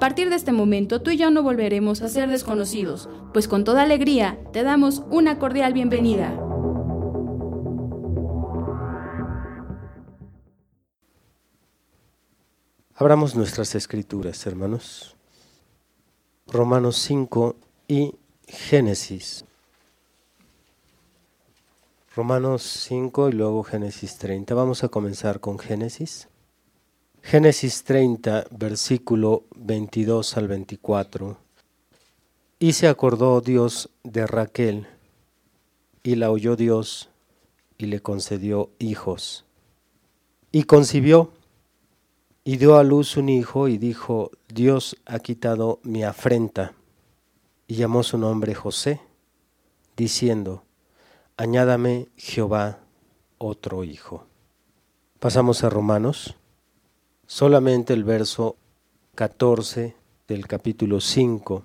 A partir de este momento tú y yo no volveremos a ser desconocidos, pues con toda alegría te damos una cordial bienvenida. Abramos nuestras escrituras, hermanos. Romanos 5 y Génesis. Romanos 5 y luego Génesis 30. Vamos a comenzar con Génesis. Génesis 30, versículo 22 al 24. Y se acordó Dios de Raquel, y la oyó Dios, y le concedió hijos. Y concibió, y dio a luz un hijo, y dijo, Dios ha quitado mi afrenta. Y llamó su nombre José, diciendo, Añádame Jehová otro hijo. Pasamos a Romanos solamente el verso 14 del capítulo 5.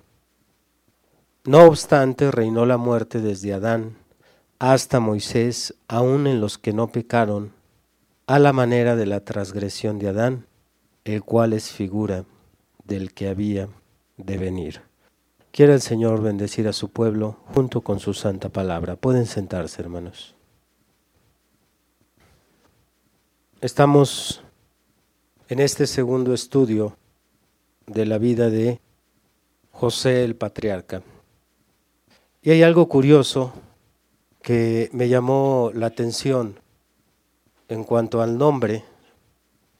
No obstante, reinó la muerte desde Adán hasta Moisés, aun en los que no pecaron, a la manera de la transgresión de Adán, el cual es figura del que había de venir. Quiera el Señor bendecir a su pueblo junto con su santa palabra. Pueden sentarse, hermanos. Estamos en este segundo estudio de la vida de José el patriarca. Y hay algo curioso que me llamó la atención en cuanto al nombre,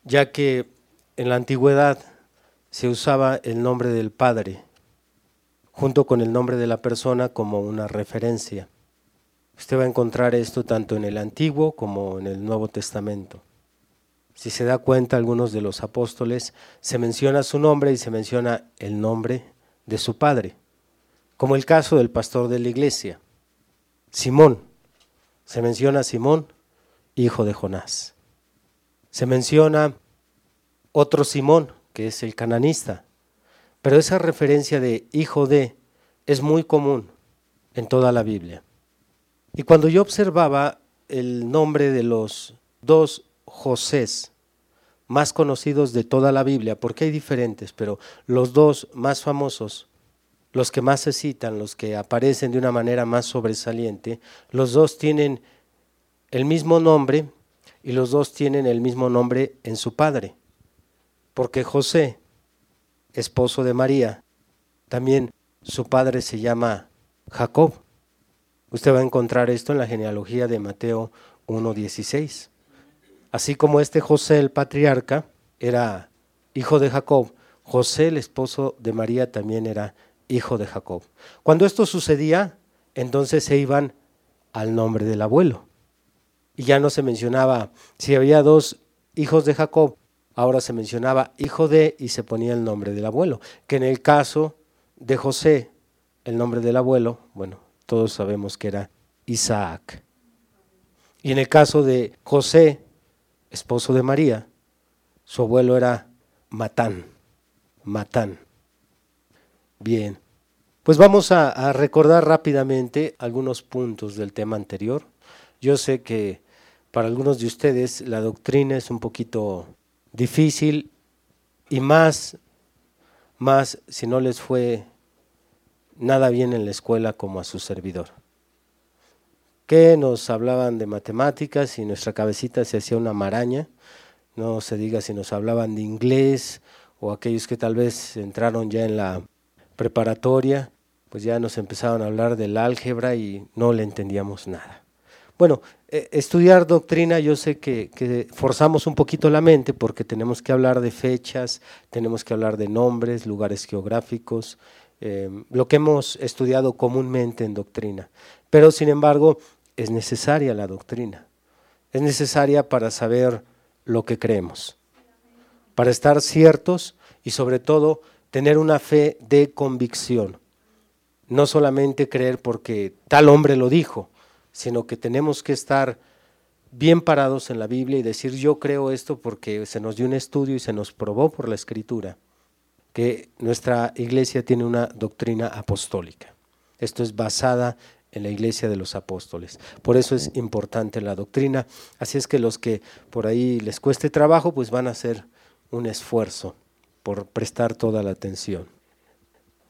ya que en la antigüedad se usaba el nombre del padre junto con el nombre de la persona como una referencia. Usted va a encontrar esto tanto en el Antiguo como en el Nuevo Testamento. Si se da cuenta, algunos de los apóstoles se menciona su nombre y se menciona el nombre de su padre, como el caso del pastor de la iglesia, Simón. Se menciona Simón, hijo de Jonás. Se menciona otro Simón, que es el cananista. Pero esa referencia de hijo de es muy común en toda la Biblia. Y cuando yo observaba el nombre de los dos Josés más conocidos de toda la Biblia, porque hay diferentes, pero los dos más famosos, los que más se citan, los que aparecen de una manera más sobresaliente, los dos tienen el mismo nombre y los dos tienen el mismo nombre en su padre. Porque José, esposo de María, también su padre se llama Jacob. Usted va a encontrar esto en la genealogía de Mateo 1.16. Así como este José el patriarca era hijo de Jacob, José el esposo de María también era hijo de Jacob. Cuando esto sucedía, entonces se iban al nombre del abuelo. Y ya no se mencionaba, si había dos hijos de Jacob, ahora se mencionaba hijo de y se ponía el nombre del abuelo. Que en el caso de José, el nombre del abuelo, bueno, todos sabemos que era Isaac. Y en el caso de José, esposo de María, su abuelo era Matán. Matán. Bien, pues vamos a, recordar rápidamente algunos puntos del tema anterior. Yo sé que para algunos de ustedes la doctrina es un poquito difícil y más, más si no les fue nada bien en la escuela como a su servidor que nos hablaban de matemáticas y nuestra cabecita se hacía una maraña, no se diga si nos hablaban de inglés o aquellos que tal vez entraron ya en la preparatoria, pues ya nos empezaron a hablar del álgebra y no le entendíamos nada. Bueno, eh, estudiar doctrina yo sé que, que, forzamos un poquito la mente porque tenemos que hablar de fechas, tenemos que hablar de nombres, lugares geográficos, eh, lo que hemos estudiado comúnmente en doctrina. Pero sin embargo, es necesaria la doctrina. Es necesaria para saber lo que creemos, para estar ciertos y sobre todo tener una fe de convicción. No solamente creer porque tal hombre lo dijo, sino que tenemos que estar bien parados en la Biblia y decir yo creo esto porque se nos dio un estudio y se nos probó por la escritura que nuestra iglesia tiene una doctrina apostólica. Esto es basada en la iglesia de los apóstoles. Por eso es importante la doctrina. Así es que los que por ahí les cueste trabajo, pues van a hacer un esfuerzo por prestar toda la atención.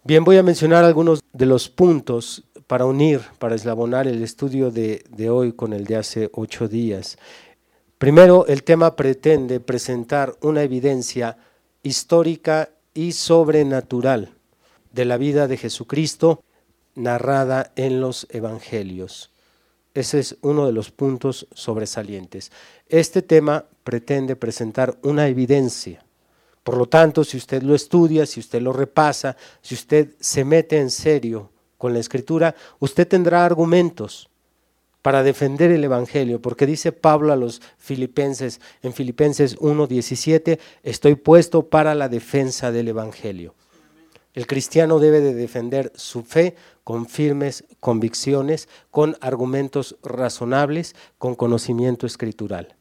Bien, voy a mencionar algunos de los puntos para unir, para eslabonar el estudio de, de hoy con el de hace ocho días. Primero, el tema pretende presentar una evidencia histórica y sobrenatural de la vida de Jesucristo narrada en los evangelios. Ese es uno de los puntos sobresalientes. Este tema pretende presentar una evidencia. Por lo tanto, si usted lo estudia, si usted lo repasa, si usted se mete en serio con la escritura, usted tendrá argumentos para defender el Evangelio, porque dice Pablo a los filipenses en Filipenses 1.17, estoy puesto para la defensa del Evangelio. El cristiano debe de defender su fe con firmes convicciones, con argumentos razonables, con conocimiento escritural.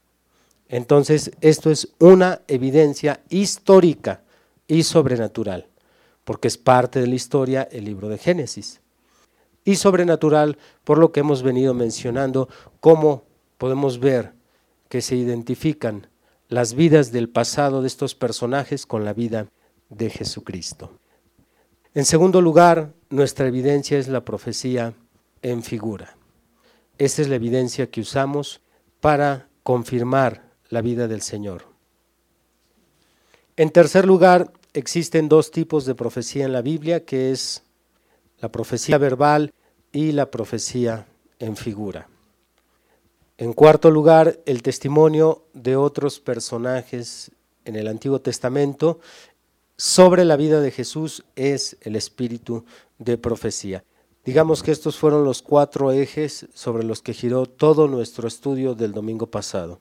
Entonces, esto es una evidencia histórica y sobrenatural, porque es parte de la historia el libro de Génesis y sobrenatural por lo que hemos venido mencionando, cómo podemos ver que se identifican las vidas del pasado de estos personajes con la vida de Jesucristo. En segundo lugar, nuestra evidencia es la profecía en figura. Esta es la evidencia que usamos para confirmar la vida del Señor. En tercer lugar, existen dos tipos de profecía en la Biblia, que es la profecía verbal y la profecía en figura. En cuarto lugar, el testimonio de otros personajes en el Antiguo Testamento sobre la vida de Jesús es el espíritu de profecía. Digamos que estos fueron los cuatro ejes sobre los que giró todo nuestro estudio del domingo pasado.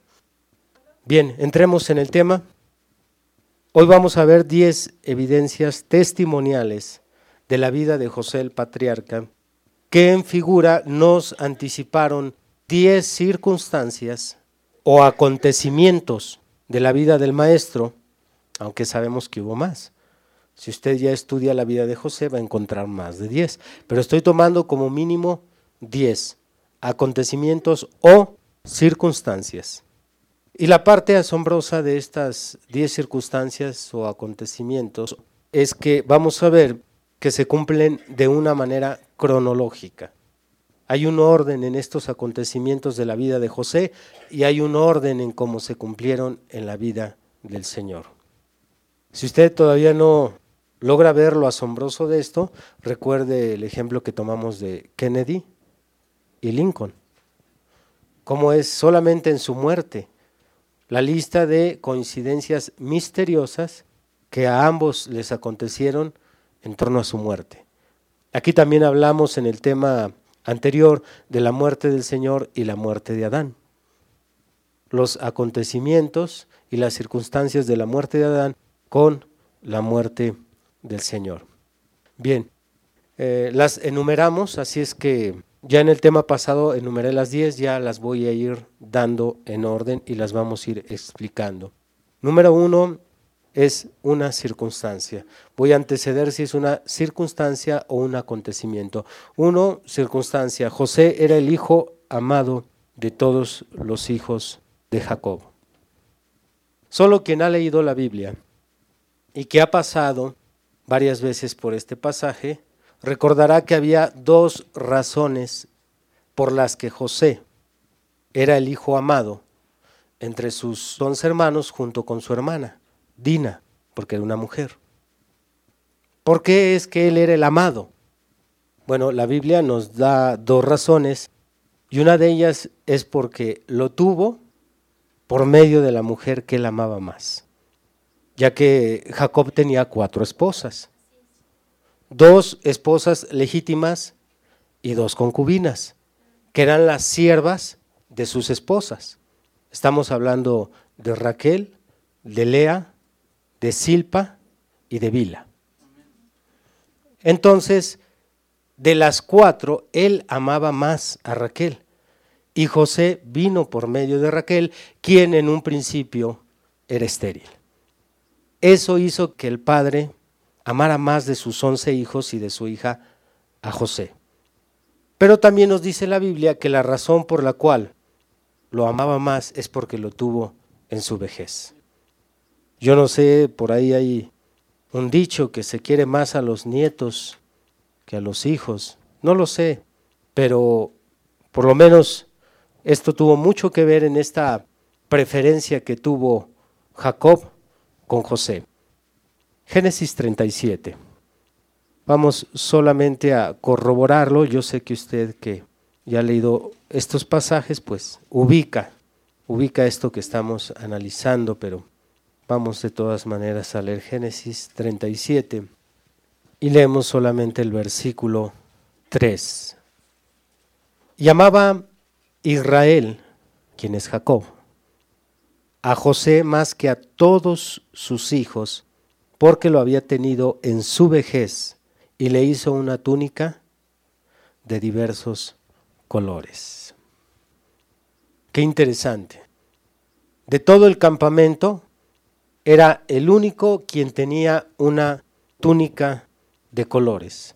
Bien, entremos en el tema. Hoy vamos a ver diez evidencias testimoniales de la vida de José el patriarca, que en figura nos anticiparon diez circunstancias o acontecimientos de la vida del maestro, aunque sabemos que hubo más. Si usted ya estudia la vida de José va a encontrar más de diez, pero estoy tomando como mínimo diez acontecimientos o circunstancias. Y la parte asombrosa de estas diez circunstancias o acontecimientos es que vamos a ver que se cumplen de una manera cronológica. Hay un orden en estos acontecimientos de la vida de José y hay un orden en cómo se cumplieron en la vida del Señor. Si usted todavía no logra ver lo asombroso de esto, recuerde el ejemplo que tomamos de Kennedy y Lincoln. Cómo es solamente en su muerte la lista de coincidencias misteriosas que a ambos les acontecieron en torno a su muerte. Aquí también hablamos en el tema anterior de la muerte del Señor y la muerte de Adán. Los acontecimientos y las circunstancias de la muerte de Adán con la muerte del Señor. Bien, eh, las enumeramos, así es que ya en el tema pasado enumeré las 10, ya las voy a ir dando en orden y las vamos a ir explicando. Número uno, es una circunstancia. Voy a anteceder si es una circunstancia o un acontecimiento. Uno, circunstancia. José era el hijo amado de todos los hijos de Jacob. Solo quien ha leído la Biblia y que ha pasado varias veces por este pasaje, recordará que había dos razones por las que José era el hijo amado entre sus dos hermanos junto con su hermana. Dina, porque era una mujer. ¿Por qué es que él era el amado? Bueno, la Biblia nos da dos razones y una de ellas es porque lo tuvo por medio de la mujer que él amaba más, ya que Jacob tenía cuatro esposas. dos esposas legítimas y dos concubinas, que eran las siervas de sus esposas. Estamos hablando de Raquel, de Lea, de Silpa y de Vila. Entonces, de las cuatro, él amaba más a Raquel. Y José vino por medio de Raquel, quien en un principio era estéril. Eso hizo que el padre amara más de sus once hijos y de su hija a José. Pero también nos dice la Biblia que la razón por la cual lo amaba más es porque lo tuvo en su vejez. Yo no sé, por ahí hay un dicho que se quiere más a los nietos que a los hijos. No lo sé, pero por lo menos esto tuvo mucho que ver en esta preferencia que tuvo Jacob con José. Génesis 37. Vamos solamente a corroborarlo. Yo sé que usted que ya ha leído estos pasajes, pues ubica, ubica esto que estamos analizando, pero vamos de todas maneras a leer Génesis 37 y leemos solamente el versículo 3. Llamaba Israel, quien es Jacob, a José más que a todos sus hijos, porque lo había tenido en su vejez, y le hizo una túnica de diversos colores. Qué interesante. De todo el campamento, era el único quien tenía una túnica de colores.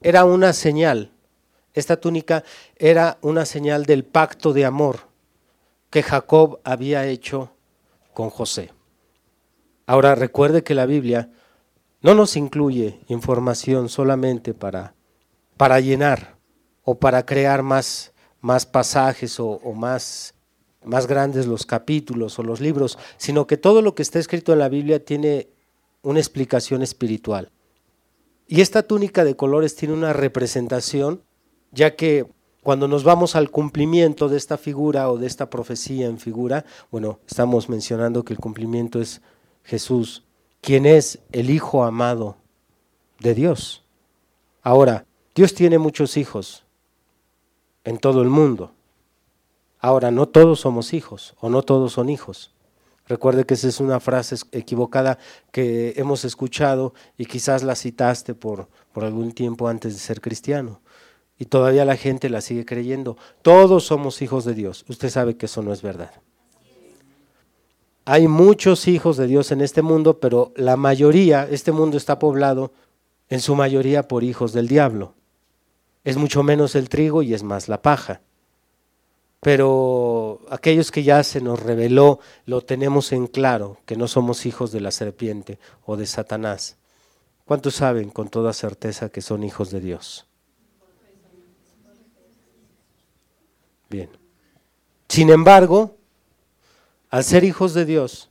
Era una señal. Esta túnica era una señal del pacto de amor que Jacob había hecho con José. Ahora recuerde que la Biblia no nos incluye información solamente para, para llenar o para crear más, más pasajes o, más, más grandes los capítulos o los libros, sino que todo lo que está escrito en la Biblia tiene una explicación espiritual. Y esta túnica de colores tiene una representación, ya que cuando nos vamos al cumplimiento de esta figura o de esta profecía en figura, bueno, estamos mencionando que el cumplimiento es Jesús, quien es el Hijo amado de Dios. Ahora, Dios tiene muchos hijos en todo el mundo. Ahora, no todos somos hijos o no todos son hijos. Recuerde que esa es una frase equivocada que hemos escuchado y quizás la citaste por, por algún tiempo antes de ser cristiano. Y todavía la gente la sigue creyendo. Todos somos hijos de Dios. Usted sabe que eso no es verdad. Hay muchos hijos de Dios en este mundo, pero la mayoría, este mundo está poblado en su mayoría por hijos del diablo. Es mucho menos el trigo y es más la paja pero aquellos que ya se nos reveló, lo tenemos en claro, que no somos hijos de la serpiente o de Satanás. ¿Cuántos saben con toda certeza que son hijos de Dios? Bien. Sin embargo, al ser hijos de Dios,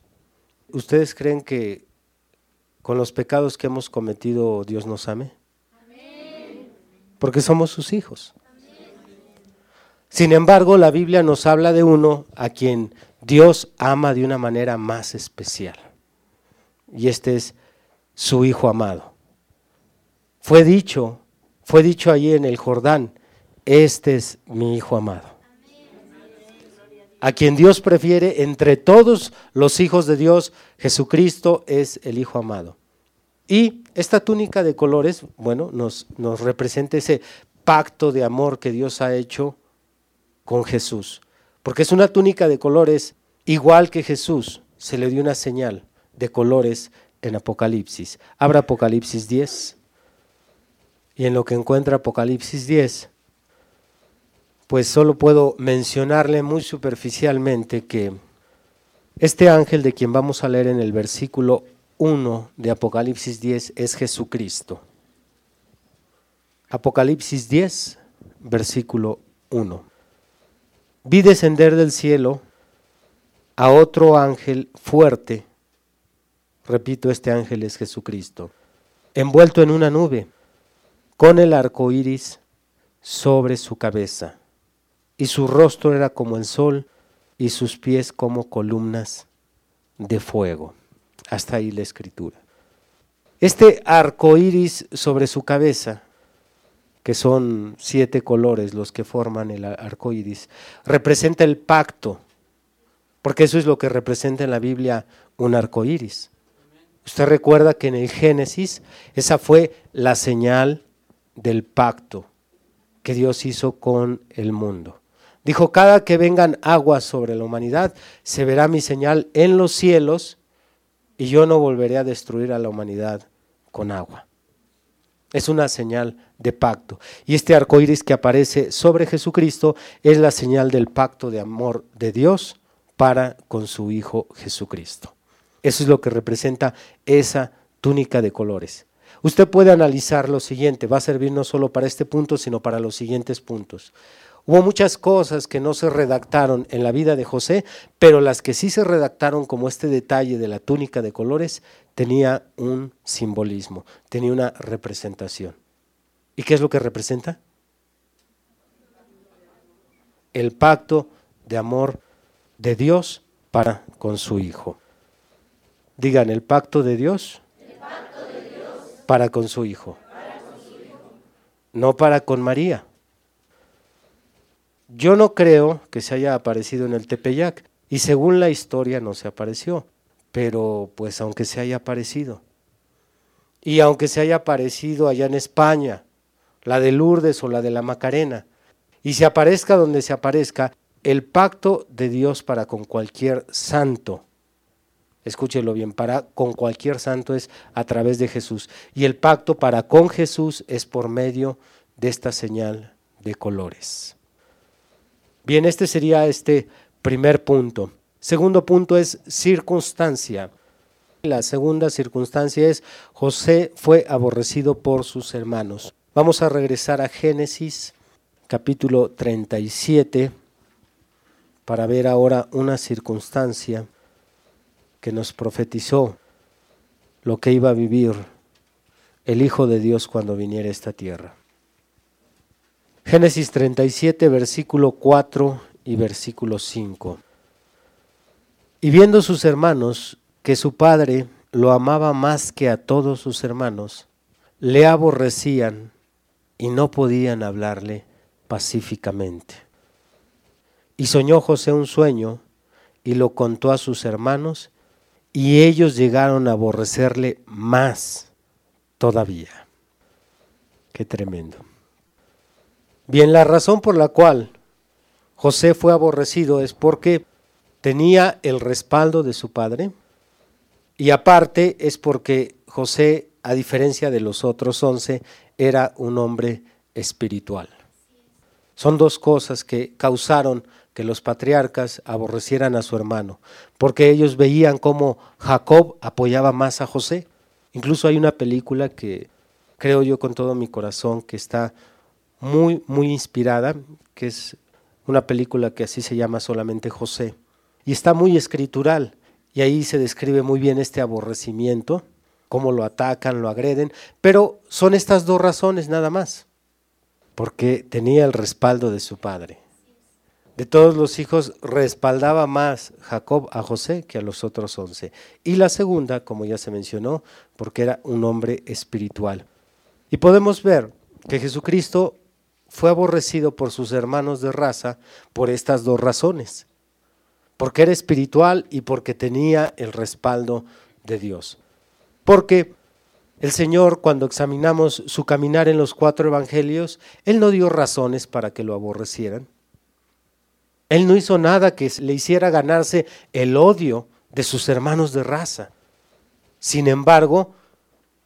¿ustedes creen que con los pecados que hemos cometido Dios nos ame? Porque somos sus hijos. Sin embargo, la Biblia nos habla de uno a quien Dios ama de una manera más especial. Y este es su Hijo amado. Fue dicho, fue dicho allí en el Jordán, este es mi Hijo amado. A quien Dios prefiere entre todos los hijos de Dios, Jesucristo es el Hijo amado. Y esta túnica de colores, bueno, nos, nos representa ese pacto de amor que Dios ha hecho con Jesús. Porque es una túnica de colores igual que Jesús. Se le dio una señal de colores en Apocalipsis. Abra Apocalipsis 10. Y en lo que encuentra Apocalipsis 10, pues solo puedo mencionarle muy superficialmente que este ángel de quien vamos a leer en el versículo 1 de Apocalipsis 10 es Jesucristo. Apocalipsis 10, versículo 1 vi descender del cielo a otro ángel fuerte. Repito, este ángel es Jesucristo, envuelto en una nube, con el arco iris sobre su cabeza, y su rostro era como el sol, y sus pies como columnas de fuego. Hasta ahí la escritura. Este arco iris sobre su cabeza, que son siete colores los que forman el arco iris, representa el pacto, porque eso es lo que representa en la Biblia un arco iris. Usted recuerda que en el Génesis esa fue la señal del pacto que Dios hizo con el mundo. Dijo, cada que vengan aguas sobre la humanidad, se verá mi señal en los cielos y yo no volveré a destruir a la humanidad con agua. Es una señal de pacto. Y este arco iris que aparece sobre Jesucristo es la señal del pacto de amor de Dios para con su Hijo Jesucristo. Eso es lo que representa esa túnica de colores. Usted puede analizar lo siguiente, va a servir no solo para este punto, sino para los siguientes puntos. Hubo muchas cosas que no se redactaron en la vida de José, pero las que sí se redactaron, como este detalle de la túnica de colores, tenía un simbolismo, tenía una representación. ¿Y qué es lo que representa? El pacto de amor de Dios para con su Hijo. Digan, el pacto de Dios, para con su hijo. No para con María. Yo no creo que se haya aparecido en el Tepeyac y según la historia no se apareció, pero pues aunque se haya aparecido y aunque se haya aparecido allá en España, la de Lourdes o la de la Macarena, y se aparezca donde se aparezca, el pacto de Dios para con cualquier santo escúchelo bien, para con cualquier santo es a través de Jesús. Y el pacto para con Jesús es por medio de esta señal de colores. Bien, este sería este primer punto. Segundo punto es circunstancia. La segunda circunstancia es José fue aborrecido por sus hermanos. Vamos a regresar a Génesis capítulo 37 para ver ahora una circunstancia que nos profetizó lo que iba a vivir el Hijo de Dios cuando viniera a esta tierra. Génesis 37, versículo 4 y versículo 5. Y viendo sus hermanos que su padre lo amaba más que a todos sus hermanos, le aborrecían y no podían hablarle pacíficamente. Y soñó José un sueño y lo contó a sus hermanos y ellos llegaron a aborrecerle más todavía. Qué tremendo. Bien, la razón por la cual José fue aborrecido es porque tenía el respaldo de su padre y aparte es porque José, a diferencia de los otros once, era un hombre espiritual. Son dos cosas que causaron que los patriarcas aborrecieran a su hermano, porque ellos veían cómo Jacob apoyaba más a José. Incluso hay una película que creo yo con todo mi corazón que está muy, muy inspirada, que es una película que así se llama solamente José, y está muy escritural, y ahí se describe muy bien este aborrecimiento, cómo lo atacan, lo agreden, pero son estas dos razones nada más, porque tenía el respaldo de su padre de todos los hijos respaldaba más Jacob a José que a los otros once. Y la segunda, como ya se mencionó, porque era un hombre espiritual. Y podemos ver que Jesucristo fue aborrecido por sus hermanos de raza por estas dos razones. Porque era espiritual y porque tenía el respaldo de Dios. Porque el Señor, cuando examinamos su caminar en los cuatro evangelios, Él no dio razones para que lo aborrecieran él no hizo nada que le hiciera ganarse el odio de sus hermanos de raza. Sin embargo,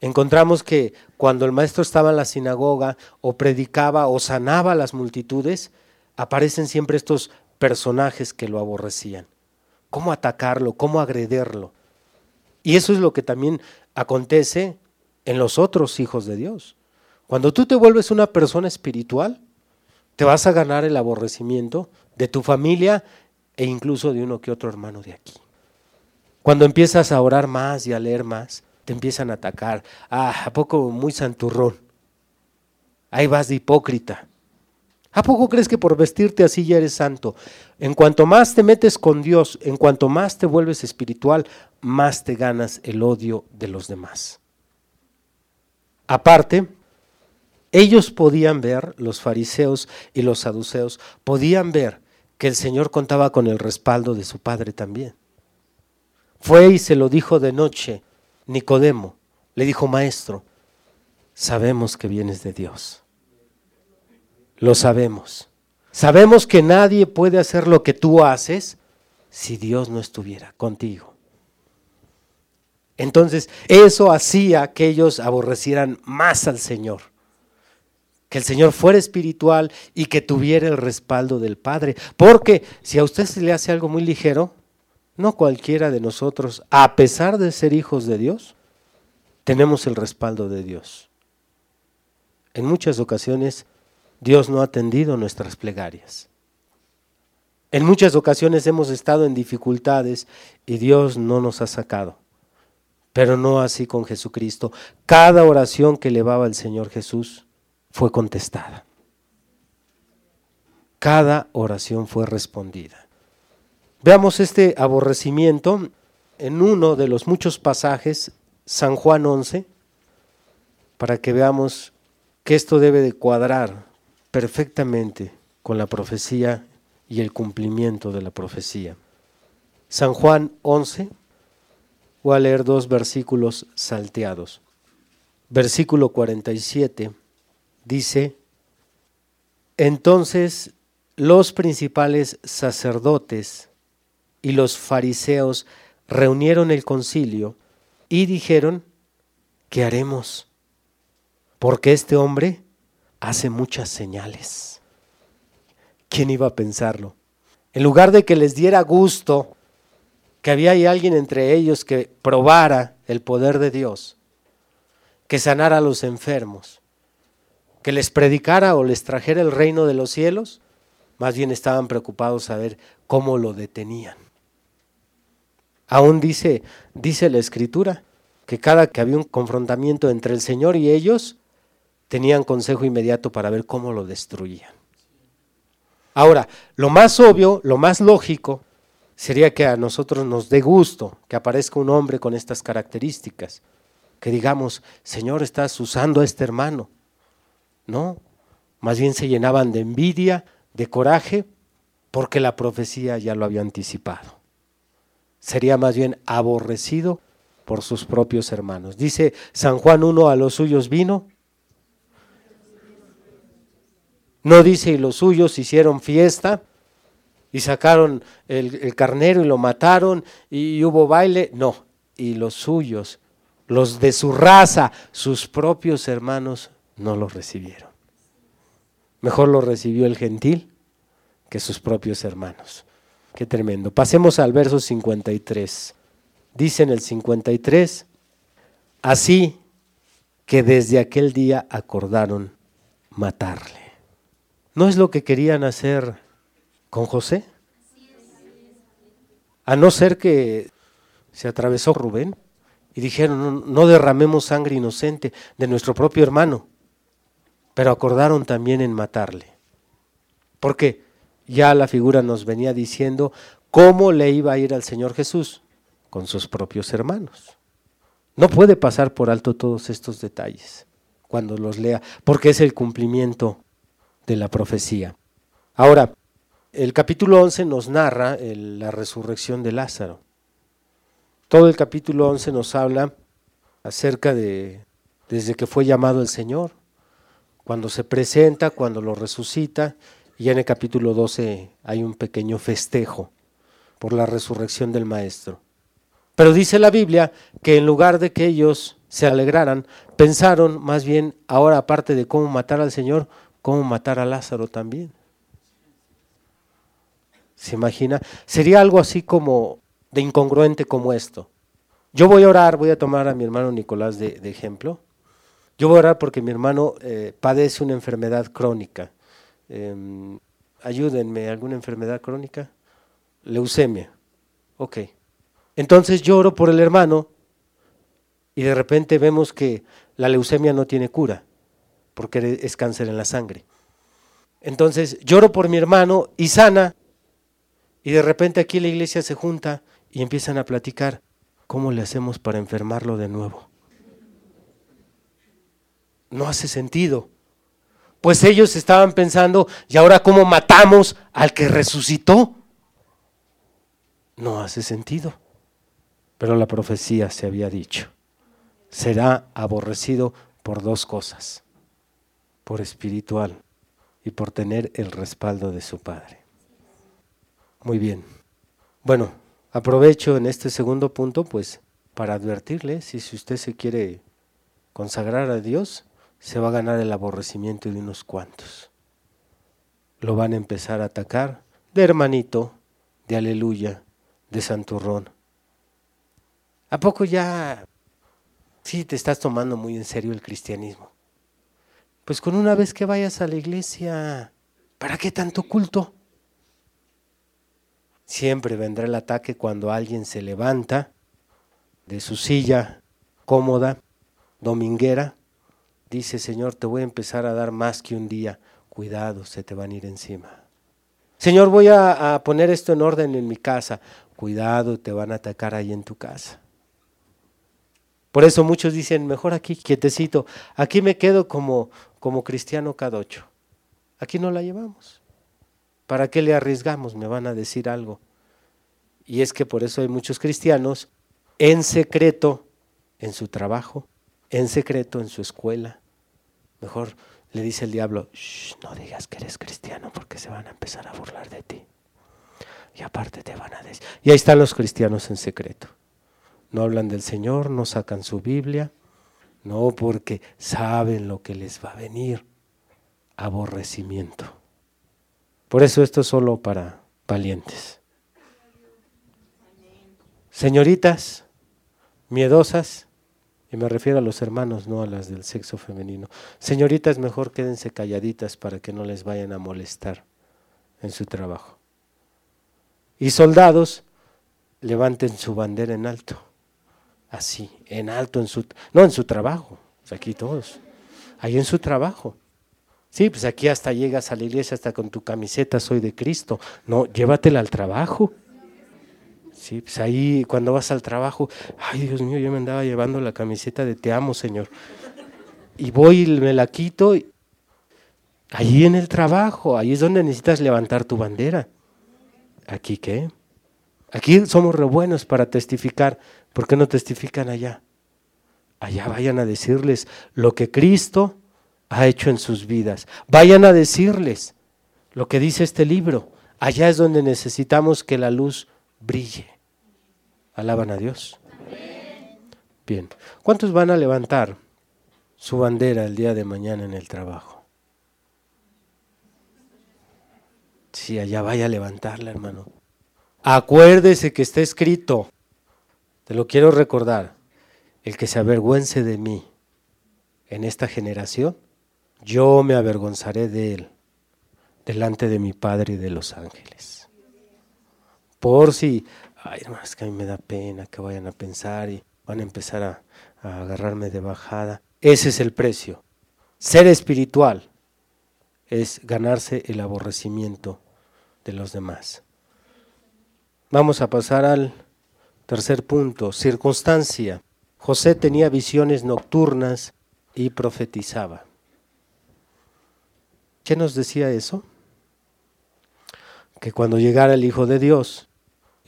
encontramos que cuando el maestro estaba en la sinagoga o predicaba o sanaba a las multitudes, aparecen siempre estos personajes que lo aborrecían. ¿Cómo atacarlo? ¿Cómo agrederlo? Y eso es lo que también acontece en los otros hijos de Dios. Cuando tú te vuelves una persona espiritual, te vas a ganar el aborrecimiento de tu familia e incluso de uno que otro hermano de aquí. Cuando empiezas a orar más y a leer más, empiezan a atacar. Ah, ¿a poco muy santurrón? Ahí vas de hipócrita. ¿A poco crees que por vestirte así ya eres santo? En cuanto más te metes con Dios, en cuanto más te vuelves espiritual, más te ganas el odio de los demás. Aparte, ellos podían ver, los fariseos y los saduceos, podían ver que el Señor contaba con el respaldo de su Padre también. Fue y se lo dijo de noche Nicodemo, le dijo, Maestro, sabemos que vienes de Dios. Lo sabemos. Sabemos que nadie puede hacer lo que tú haces si Dios no estuviera contigo. Entonces, eso hacía que ellos aborrecieran más al Señor que el Señor fuera espiritual y que tuviera el respaldo del Padre. Porque si a usted se le hace algo muy ligero, no cualquiera de nosotros, a pesar de ser hijos de Dios, tenemos el respaldo de Dios. En muchas ocasiones Dios no ha atendido nuestras plegarias. En muchas ocasiones hemos estado en dificultades y Dios no nos ha sacado. Pero no así con Jesucristo. Cada oración que elevaba el Señor Jesús, fue contestada. Cada oración fue respondida. Veamos este aborrecimiento en uno de los muchos pasajes, San Juan 11, para que veamos que esto debe de cuadrar perfectamente con la profecía y el cumplimiento de la profecía. San Juan 11, voy a leer dos versículos salteados. Versículo 47 dice, entonces los principales sacerdotes y los fariseos reunieron el concilio y dijeron, ¿qué haremos? Porque este hombre hace muchas señales. ¿Quién iba a pensarlo? En lugar de que les diera gusto que había alguien entre ellos que probara el poder de Dios, que sanara a los enfermos, que les predicara o les trajera el reino de los cielos, más bien estaban preocupados a ver cómo lo detenían. Aún dice, dice la escritura que cada que había un confrontamiento entre el Señor y ellos, tenían consejo inmediato para ver cómo lo destruían. Ahora, lo más obvio, lo más lógico, sería que a nosotros nos dé gusto que aparezca un hombre con estas características, que digamos, Señor, estás usando a este hermano, no, más bien se llenaban de envidia, de coraje, porque la profecía ya lo había anticipado. Sería más bien aborrecido por sus propios hermanos. Dice San Juan 1, a los suyos vino. No dice y los suyos hicieron fiesta y sacaron el, el carnero y lo mataron y hubo baile. No, y los suyos, los de su raza, sus propios hermanos, no lo recibieron. Mejor lo recibió el gentil que sus propios hermanos. Qué tremendo. Pasemos al verso 53. Dice en el 53, así que desde aquel día acordaron matarle. ¿No es lo que querían hacer con José? A no ser que se atravesó Rubén y dijeron, no, derramemos sangre inocente de nuestro propio hermano pero acordaron también en matarle. Porque ya la figura nos venía diciendo cómo le iba a ir al Señor Jesús con sus propios hermanos. No puede pasar por alto todos estos detalles cuando los lea, porque es el cumplimiento de la profecía. Ahora, el capítulo 11 nos narra la resurrección de Lázaro. Todo el capítulo 11 nos habla acerca de desde que fue llamado el Señor, cuando se presenta, cuando lo resucita, y en el capítulo 12 hay un pequeño festejo por la resurrección del Maestro. Pero dice la Biblia que en lugar de que ellos se alegraran, pensaron más bien ahora aparte de cómo matar al Señor, cómo matar a Lázaro también. ¿Se imagina? Sería algo así como de incongruente como esto. Yo voy a orar, voy a tomar a mi hermano Nicolás de, ejemplo. Yo voy a orar porque mi hermano eh, padece una enfermedad crónica. Em, ayúdenme, ¿alguna enfermedad crónica? Leucemia. Ok. Entonces yo oro por el hermano y de repente vemos que la leucemia no tiene cura porque es cáncer en la sangre. Entonces lloro por mi hermano y sana y de repente aquí la iglesia se junta y empiezan a platicar cómo le hacemos para enfermarlo de nuevo. No hace sentido. Pues ellos estaban pensando, ¿y ahora cómo matamos al que resucitó? No hace sentido. Pero la profecía se había dicho. Será aborrecido por dos cosas. Por espiritual y por tener el respaldo de su Padre. Muy bien. Bueno, aprovecho en este segundo punto, pues, para advertirle, si, usted se quiere consagrar a Dios, se va a ganar el aborrecimiento de unos cuantos. Lo van a empezar a atacar de hermanito, de aleluya, de santurrón. ¿A poco ya sí te estás tomando muy en serio el cristianismo? Pues con una vez que vayas a la iglesia, ¿para qué tanto culto? Siempre vendrá el ataque cuando alguien se levanta de su silla cómoda, dominguera, dice, Señor, te voy a empezar a dar más que un día, cuidado, se te van a ir encima. Señor, voy a, poner esto en orden en mi casa, cuidado, te van a atacar ahí en tu casa. Por eso muchos dicen, mejor aquí, quietecito, aquí me quedo como, como cristiano cadocho. Aquí no la llevamos. ¿Para qué le arriesgamos? Me van a decir algo. Y es que por eso hay muchos cristianos en secreto en su trabajo, en secreto en su escuela. Mejor le dice el diablo, no digas que eres cristiano porque se van a empezar a burlar de ti. Y aparte te van a decir. Y ahí están los cristianos en secreto. No hablan del Señor, no sacan su Biblia, no porque saben lo que les va a venir. Aborrecimiento. Por eso esto es solo para valientes. Señoritas, miedosas, y me refiero a los hermanos, no a las del sexo femenino. Señoritas, mejor quédense calladitas para que no les vayan a molestar en su trabajo. Y soldados, levanten su bandera en alto. Así, en alto en su no en su trabajo, pues aquí todos. Ahí en su trabajo. Sí, pues aquí hasta llegas a la iglesia hasta con tu camiseta soy de Cristo. No, llévatela al trabajo. Sí, pues ahí cuando vas al trabajo, ay Dios mío, yo me andaba llevando la camiseta de Te amo, Señor. Y voy y me la quito. Allí en el trabajo, ahí es donde necesitas levantar tu bandera. ¿Aquí qué? Aquí somos re buenos para testificar. ¿Por qué no testifican allá? Allá vayan a decirles lo que Cristo ha hecho en sus vidas. Vayan a decirles lo que dice este libro. Allá es donde necesitamos que la luz brille. ¿Alaban a Dios? Bien. ¿Cuántos van a levantar su bandera el día de mañana en el trabajo? Si allá vaya a levantarla, hermano. Acuérdese que está escrito, te lo quiero recordar, el que se avergüence de mí en esta generación, yo me avergonzaré de él delante de mi Padre y de los ángeles. Por si, ay, es que a mí me da pena que vayan a pensar y van a empezar a, a agarrarme de bajada. Ese es el precio. Ser espiritual es ganarse el aborrecimiento de los demás. Vamos a pasar al tercer punto, circunstancia. José tenía visiones nocturnas y profetizaba. ¿Qué nos decía eso? Que cuando llegara el Hijo de Dios,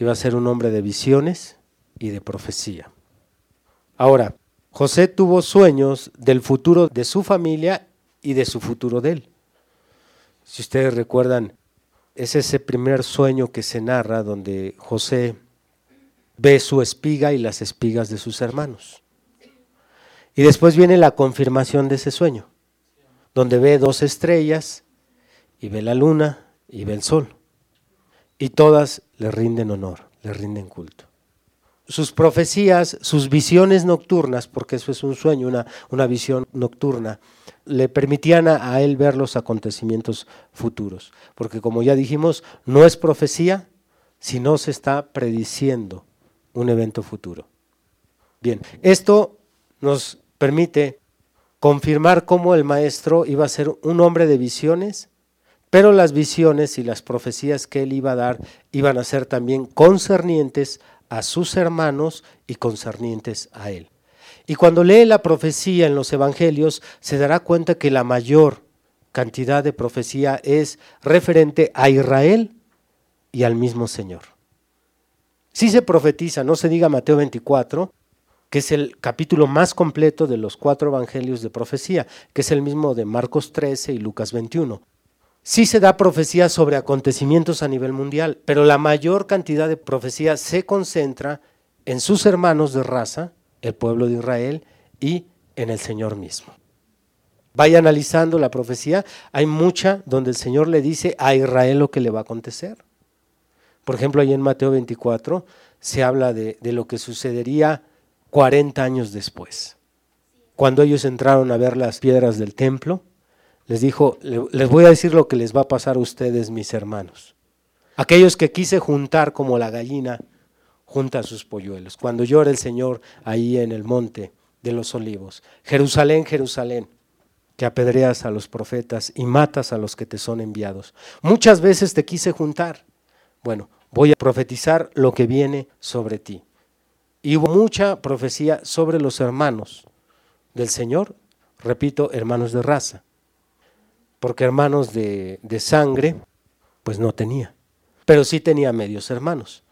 iba a ser un hombre de visiones y de profecía. Ahora, José tuvo sueños del futuro de su familia y de su futuro de él. Si ustedes recuerdan, es ese primer sueño que se narra donde José ve su espiga y las espigas de sus hermanos. Y después viene la confirmación de ese sueño, donde ve dos estrellas y ve la luna y ve el sol y todas le rinden honor, le rinden culto. Sus profecías, sus visiones nocturnas, porque eso es un sueño, una, una visión nocturna, le permitían a, a él ver los acontecimientos futuros. Porque como ya dijimos, no es profecía, sino se está prediciendo un evento futuro. Bien, esto nos permite confirmar cómo el maestro iba a ser un hombre de visiones pero las visiones y las profecías que él iba a dar iban a ser también concernientes a sus hermanos y concernientes a él. Y cuando lee la profecía en los evangelios, se dará cuenta que la mayor cantidad de profecía es referente a Israel y al mismo Señor. Si se profetiza, no se diga Mateo 24, que es el capítulo más completo de los cuatro evangelios de profecía, que es el mismo de Marcos 13 y Lucas 21. Sí se da profecía sobre acontecimientos a nivel mundial, pero la mayor cantidad de profecía se concentra en sus hermanos de raza, el pueblo de Israel, y en el Señor mismo. Vaya analizando la profecía, hay mucha donde el Señor le dice a Israel lo que le va a acontecer. Por ejemplo, ahí en Mateo 24 se habla de, de lo que sucedería 40 años después. Cuando ellos entraron a ver las piedras del templo, les dijo, les voy a decir lo que les va a pasar a ustedes, mis hermanos. Aquellos que quise juntar como la gallina junta sus polluelos. Cuando llora el Señor ahí en el monte de los olivos. Jerusalén, Jerusalén, que apedreas a los profetas y matas a los que te son enviados. Muchas veces te quise juntar. Bueno, voy a profetizar lo que viene sobre ti. Y hubo mucha profecía sobre los hermanos del Señor, repito, hermanos de raza porque hermanos de, sangre, pues no tenía, pero sí tenía medios hermanos.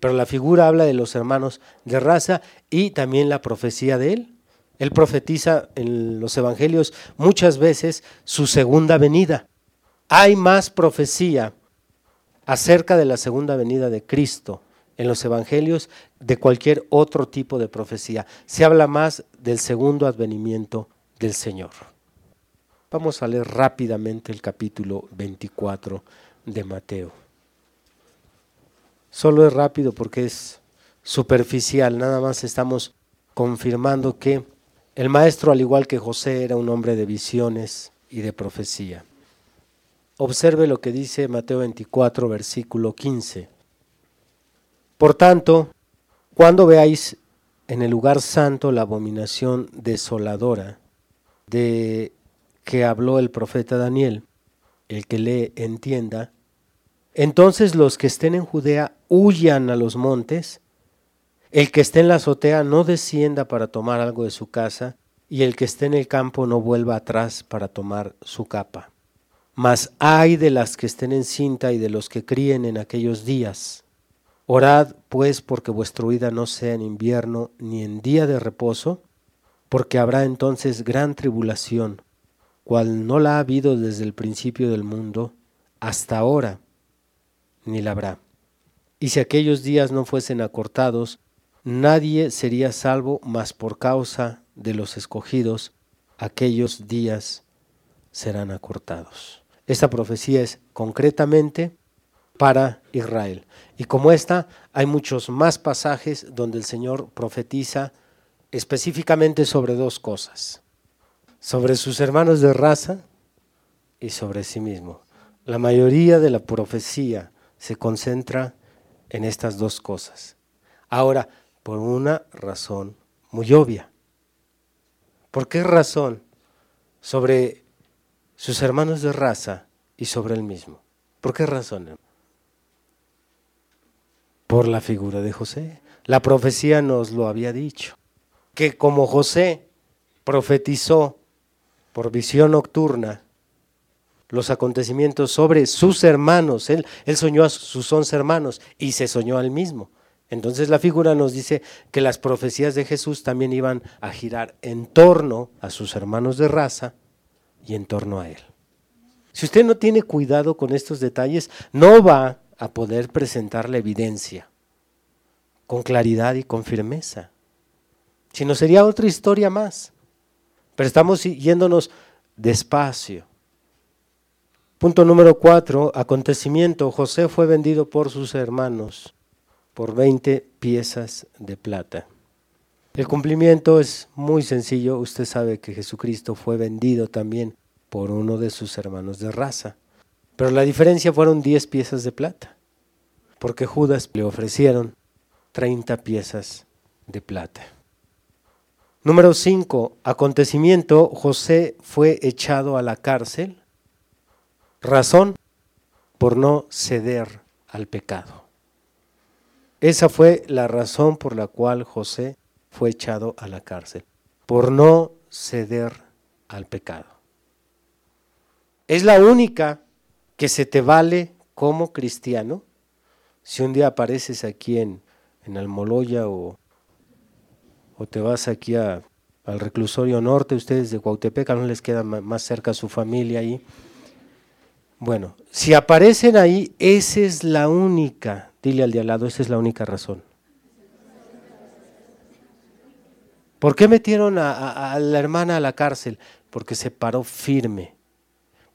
Pero la figura habla de los hermanos de raza y también la profecía de él. Él profetiza en los evangelios muchas veces su segunda venida. Hay más profecía acerca de la segunda venida de Cristo en los evangelios de cualquier otro tipo de profecía. Se habla más del segundo advenimiento del Señor. Vamos a leer rápidamente el capítulo 24 de Mateo. Solo es rápido porque es superficial, nada más estamos confirmando que el maestro, al igual que José, era un hombre de visiones y de profecía. Observe lo que dice Mateo 24, versículo 15. Por tanto, cuando veáis en el lugar santo la abominación desoladora de que habló el profeta Daniel, el que le entienda, entonces los que estén en Judea huyan a los montes, el que esté en la azotea no descienda para tomar algo de su casa, y el que esté en el campo no vuelva atrás para tomar su capa. Mas ay de las que estén en cinta y de los que críen en aquellos días. Orad pues porque vuestra vida no sea en invierno ni en día de reposo, porque habrá entonces gran tribulación cual no la ha habido desde el principio del mundo hasta ahora, ni la habrá. Y si aquellos días no fuesen acortados, nadie sería salvo más por causa de los escogidos, aquellos días serán acortados. Esta profecía es concretamente para Israel. Y como esta, hay muchos más pasajes donde el Señor profetiza específicamente sobre dos cosas sobre sus hermanos de raza y sobre sí mismo. La mayoría de la profecía se concentra en estas dos cosas. Ahora, por una razón muy obvia. ¿Por qué razón? Sobre sus hermanos de raza y sobre él mismo. ¿Por qué razón? Por la figura de José. La profecía nos lo había dicho, que como José profetizó por visión nocturna los acontecimientos sobre sus hermanos. Él, soñó a sus once hermanos y se soñó al mismo. Entonces la figura nos dice que las profecías de Jesús también iban a girar en torno a sus hermanos de raza y en torno a él. Si usted no tiene cuidado con estos detalles, no va a poder presentar la evidencia con claridad y con firmeza, sino sería otra historia más. Pero estamos yéndonos despacio. Punto número cuatro, acontecimiento. José fue vendido por sus hermanos por 20 piezas de plata. El cumplimiento es muy sencillo. Usted sabe que Jesucristo fue vendido también por uno de sus hermanos de raza. Pero la diferencia fueron 10 piezas de plata, porque Judas le ofrecieron 30 piezas de plata. Número 5. Acontecimiento. José fue echado a la cárcel. Razón por no ceder al pecado. Esa fue la razón por la cual José fue echado a la cárcel por no ceder al pecado. Es la única que se te vale como cristiano. Si un día apareces aquí en, en Almoloya o, o te vas aquí a, al reclusorio norte, ustedes de Cuautepec, no les queda más cerca su familia ahí. Bueno, si aparecen ahí, esa es la única, dile al de al lado, esa es la única razón. ¿Por qué metieron a, la hermana a la cárcel? Porque se paró firme,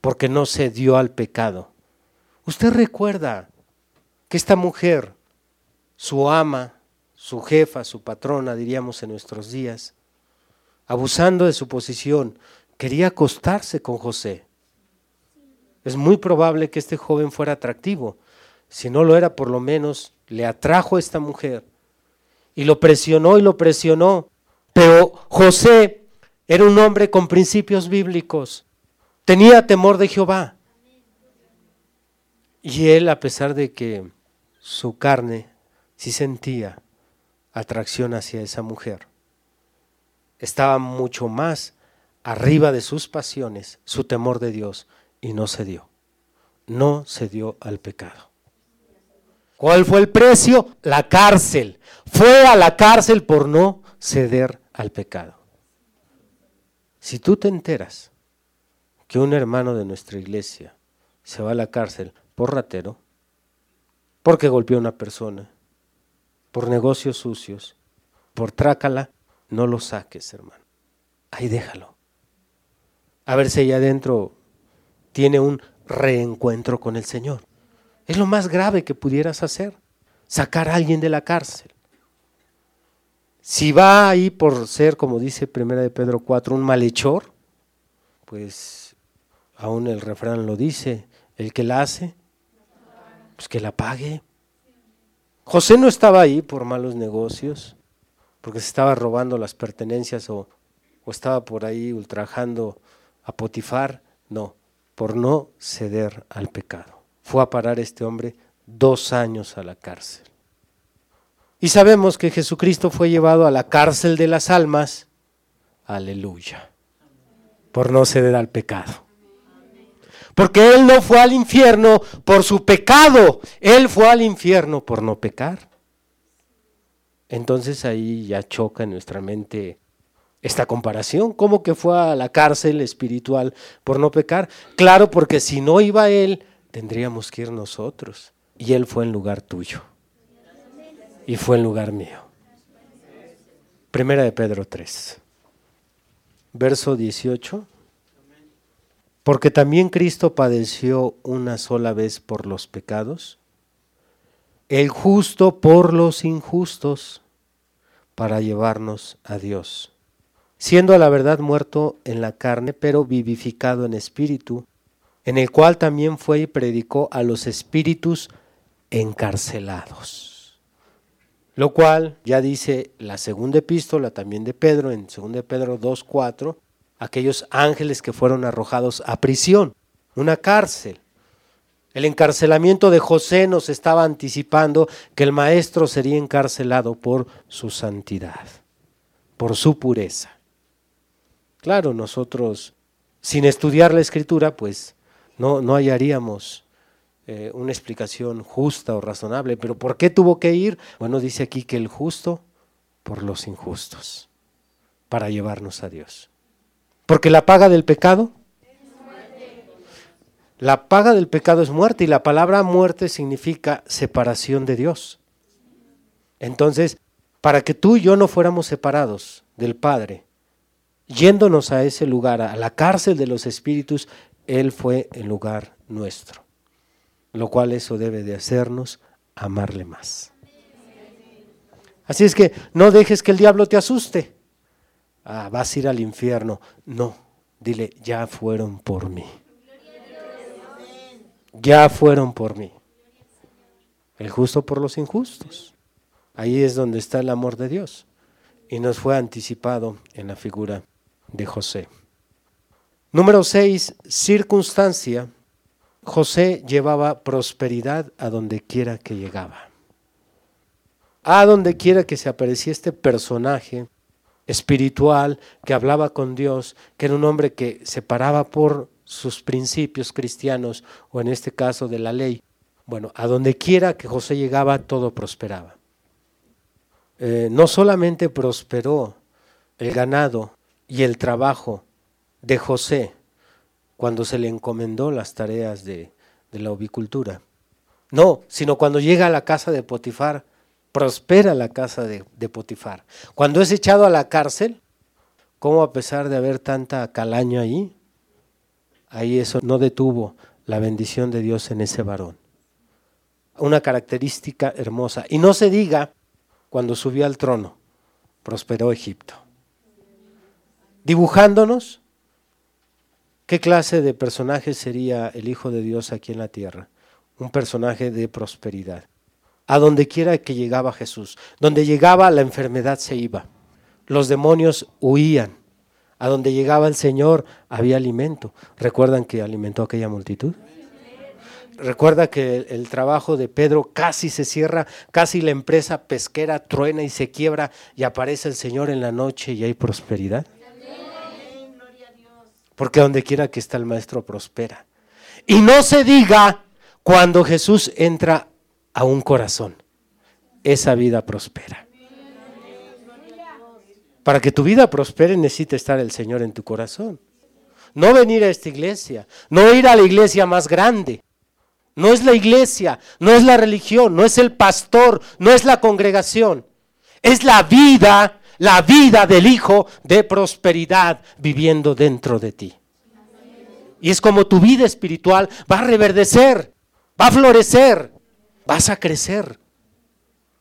porque no se dio al pecado. Usted recuerda que esta mujer, su ama, su jefa, su patrona, diríamos en nuestros días, abusando de su posición, quería acostarse con José. Es muy probable que este joven fuera atractivo. Si no lo era, por lo menos le atrajo a esta mujer y lo presionó y lo presionó pero José era un hombre con principios bíblicos. Tenía temor de Jehová. Y él, a pesar de que su carne sí sentía atracción hacia esa mujer, estaba mucho más arriba de sus pasiones, su temor de Dios, y no se dio. No se dio al pecado. ¿Cuál fue el precio? La cárcel. Fue a la cárcel por no ceder al pecado. Si tú te enteras que un hermano de nuestra iglesia se va a la cárcel por ratero, porque golpeó a una persona, por negocios sucios, por trácala, no lo saques, hermano. Ahí déjalo. A ver si allá adentro tiene un reencuentro con el Señor. Es lo más grave que pudieras hacer, sacar a alguien de la cárcel. Si va ahí por ser, como dice Primera de Pedro 4, un malhechor, pues aún el refrán lo dice, el que la hace, pues que la pague. José no estaba ahí por malos negocios, porque se estaba robando las pertenencias o, estaba por ahí ultrajando a Potifar, no, por no ceder al pecado. Fue a parar este hombre dos años a la cárcel. Y sabemos que Jesucristo fue llevado a la cárcel de las almas, aleluya, por no ceder al pecado. Porque Él no fue al infierno por su pecado, Él fue al infierno por no pecar. Entonces ahí ya choca en nuestra mente esta comparación. ¿Cómo que fue a la cárcel espiritual por no pecar? Claro, porque si no iba Él, tendríamos que ir nosotros. Y Él fue en lugar tuyo y fue en lugar mío. Primera de Pedro 3, verso 18. Porque también Cristo padeció una sola vez por los pecados, el justo por los injustos, para llevarnos a Dios, siendo a la verdad muerto en la carne, pero vivificado en espíritu, en el cual también fue y predicó a los espíritus encarcelados. Lo cual ya dice la segunda epístola también de Pedro, en 2 Pedro 2.4, aquellos ángeles que fueron arrojados a prisión, una cárcel. El encarcelamiento de José nos estaba anticipando que el maestro sería encarcelado por su santidad, por su pureza. Claro, nosotros, sin estudiar la escritura, pues no, no hallaríamos eh, una explicación justa o razonable. Pero ¿por qué tuvo que ir? Bueno, dice aquí que el justo por los injustos, para llevarnos a Dios. Porque la paga del pecado... La paga del pecado es muerte y la palabra muerte significa separación de Dios. Entonces, para que tú y yo no fuéramos separados del Padre, yéndonos a ese lugar, a la cárcel de los espíritus, Él fue el lugar nuestro lo cual eso debe de hacernos amarle más. Así es que no dejes que el diablo te asuste. Ah, vas a ir al infierno. No, dile, ya fueron por mí. Ya fueron por mí. El justo por los injustos. Ahí es donde está el amor de Dios. Y nos fue anticipado en la figura de José. Número 6, circunstancia José llevaba prosperidad a donde quiera que llegaba. A donde quiera que se aparecía este personaje espiritual que hablaba con Dios, que era un hombre que se paraba por sus principios cristianos, o en este caso de la ley, bueno, a donde quiera que José llegaba, todo prosperaba. Eh, no solamente prosperó el ganado y el trabajo de José cuando se le encomendó las tareas de, la ovicultura, no, sino cuando llega a la casa de Potifar, prospera la casa de, Potifar. Cuando es echado a la cárcel, ¿cómo a pesar de haber tanta calaña ahí, ahí eso no detuvo la bendición de Dios en ese varón? Una característica hermosa. Y no se diga cuando subió al trono, prosperó Egipto. Dibujándonos qué clase de personaje sería el Hijo de Dios aquí en la tierra. Un personaje de prosperidad. A donde quiera que llegaba Jesús, donde llegaba la enfermedad se iba. Los demonios huían. A donde llegaba el Señor había alimento. ¿Recuerdan que alimentó aquella multitud? Recuerda que el, trabajo de Pedro casi se cierra, casi la empresa pesquera truena y se quiebra y aparece el Señor en la noche y hay prosperidad. Porque donde quiera que está el maestro prospera. Y no se diga cuando Jesús entra a un corazón, esa vida prospera. Para que tu vida prospere necesita estar el Señor en tu corazón. No venir a esta iglesia, no ir a la iglesia más grande, no es la iglesia, no es la religión, no es el pastor, no es la congregación. Es la vida, la vida del Hijo de prosperidad viviendo dentro de ti. Y es como tu vida espiritual va a reverdecer, va a florecer, vas a crecer.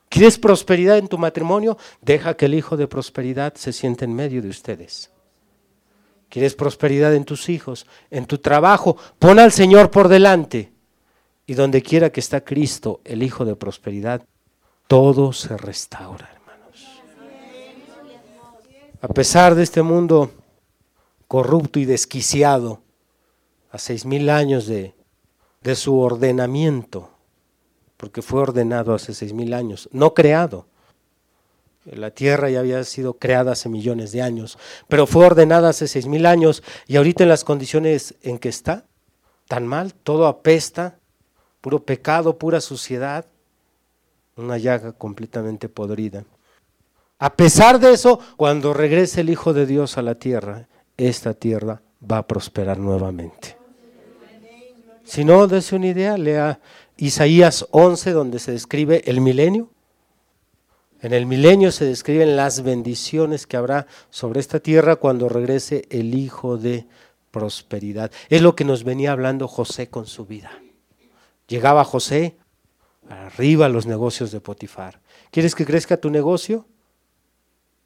¿Quieres prosperidad en tu matrimonio? Deja que el Hijo de prosperidad se siente en medio de ustedes. ¿Quieres prosperidad en tus hijos, en tu trabajo? Pon al Señor por delante y donde quiera que está Cristo, el Hijo de prosperidad, todo se restaura, hermanos. A pesar de este mundo corrupto y desquiciado, a seis mil años de, de su ordenamiento, porque fue ordenado hace seis mil años, no creado. La tierra ya había sido creada hace millones de años, pero fue ordenada hace seis mil años y ahorita en las condiciones en que está, tan mal, todo apesta, puro pecado, pura suciedad, una llaga completamente podrida. A pesar de eso, cuando regrese el Hijo de Dios a la tierra, esta tierra va a prosperar nuevamente. Si no, dése una idea, lea Isaías 11, donde se describe el milenio. En el milenio se describen las bendiciones que habrá sobre esta tierra cuando regrese el Hijo de prosperidad. Es lo que nos venía hablando José con su vida. Llegaba José, arriba los negocios de Potifar. ¿Quieres que crezca tu negocio?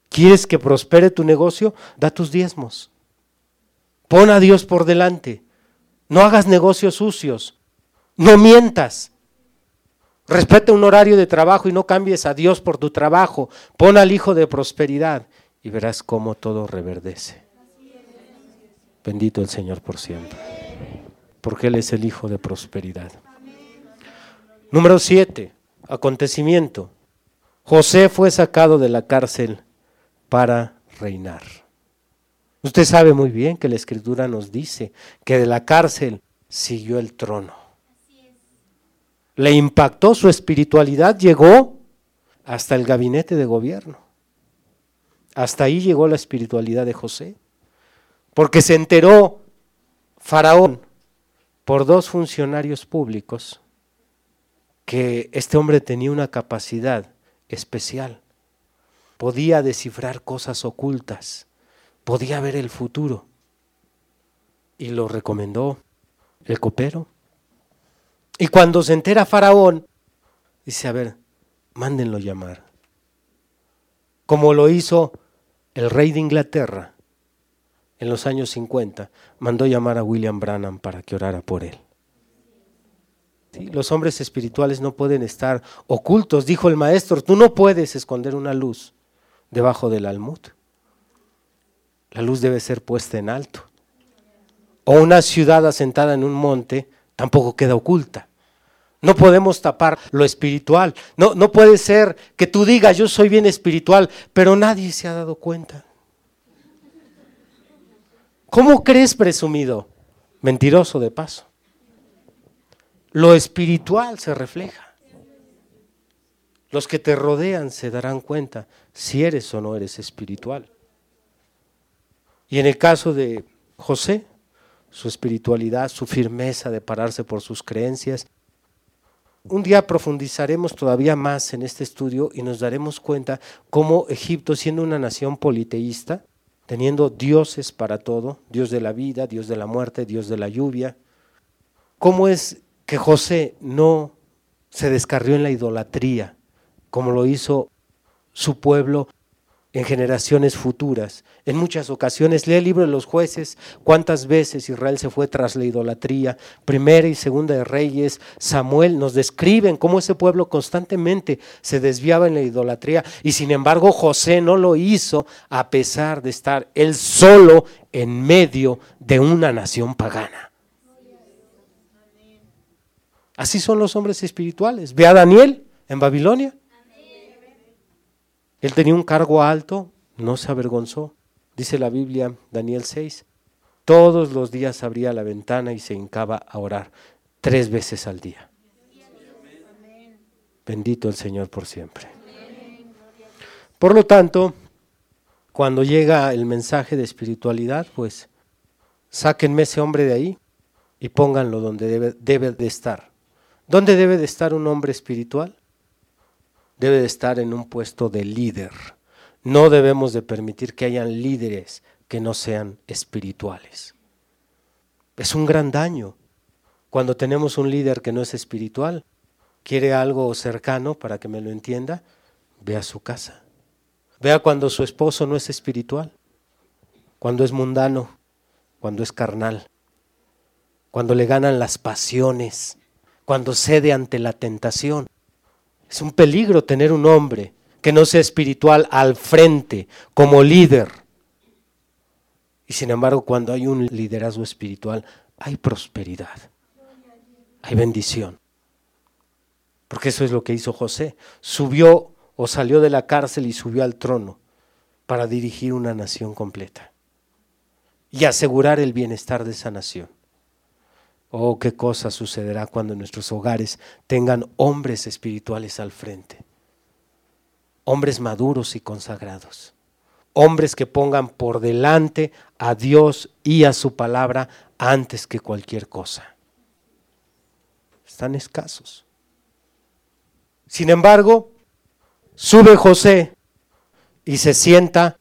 ¿Quieres que prospere tu negocio? Da tus diezmos. Pon a Dios por delante. No hagas negocios sucios. No mientas. Respeta un horario de trabajo y no cambies a Dios por tu trabajo. Pon al Hijo de prosperidad y verás cómo todo reverdece. Bendito el Señor por siempre. Porque Él es el Hijo de prosperidad. Número 7. Acontecimiento. José fue sacado de la cárcel para reinar. Usted sabe muy bien que la escritura nos dice que de la cárcel siguió el trono. Le impactó su espiritualidad, llegó hasta el gabinete de gobierno. Hasta ahí llegó la espiritualidad de José. Porque se enteró Faraón por dos funcionarios públicos que este hombre tenía una capacidad especial. Podía descifrar cosas ocultas, podía ver el futuro. Y lo recomendó el copero. Y cuando se entera Faraón, dice, a ver, mándenlo llamar. Como lo hizo el rey de Inglaterra en los años 50, mandó llamar a William Branham para que orara por él. Los hombres espirituales no pueden estar ocultos, dijo el maestro, tú no puedes esconder una luz debajo del almud. La luz debe ser puesta en alto. O una ciudad asentada en un monte tampoco queda oculta. No podemos tapar lo espiritual. No, no puede ser que tú digas, yo soy bien espiritual, pero nadie se ha dado cuenta. ¿Cómo crees presumido? Mentiroso de paso. Lo espiritual se refleja. Los que te rodean se darán cuenta si eres o no eres espiritual. Y en el caso de José, su espiritualidad, su firmeza de pararse por sus creencias. Un día profundizaremos todavía más en este estudio y nos daremos cuenta cómo Egipto, siendo una nación politeísta, teniendo dioses para todo, Dios de la vida, Dios de la muerte, Dios de la lluvia, cómo es que José no se descarrió en la idolatría, como lo hizo su pueblo en generaciones futuras. En muchas ocasiones, lee el libro de los jueces, cuántas veces Israel se fue tras la idolatría. Primera y segunda de Reyes, Samuel nos describen cómo ese pueblo constantemente se desviaba en la idolatría y sin embargo José no lo hizo a pesar de estar él solo en medio de una nación pagana. Así son los hombres espirituales. Ve a Daniel en Babilonia. Él tenía un cargo alto, no se avergonzó. Dice la Biblia, Daniel 6, todos los días abría la ventana y se hincaba a orar tres veces al día. Bendito el Señor por siempre. Por lo tanto, cuando llega el mensaje de espiritualidad, pues sáquenme ese hombre de ahí y pónganlo donde debe, debe de estar. ¿Dónde debe de estar un hombre espiritual? Debe de estar en un puesto de líder. No debemos de permitir que hayan líderes que no sean espirituales. Es un gran daño cuando tenemos un líder que no es espiritual. Quiere algo cercano para que me lo entienda, ve a su casa. Vea cuando su esposo no es espiritual, cuando es mundano, cuando es carnal, cuando le ganan las pasiones, cuando cede ante la tentación. Es un peligro tener un hombre que no sea espiritual al frente, como líder. Y sin embargo, cuando hay un liderazgo espiritual, hay prosperidad, hay bendición. Porque eso es lo que hizo José. Subió o salió de la cárcel y subió al trono para dirigir una nación completa y asegurar el bienestar de esa nación. Oh, qué cosa sucederá cuando nuestros hogares tengan hombres espirituales al frente. Hombres maduros y consagrados. Hombres que pongan por delante a Dios y a su palabra antes que cualquier cosa. Están escasos. Sin embargo, sube José y se sienta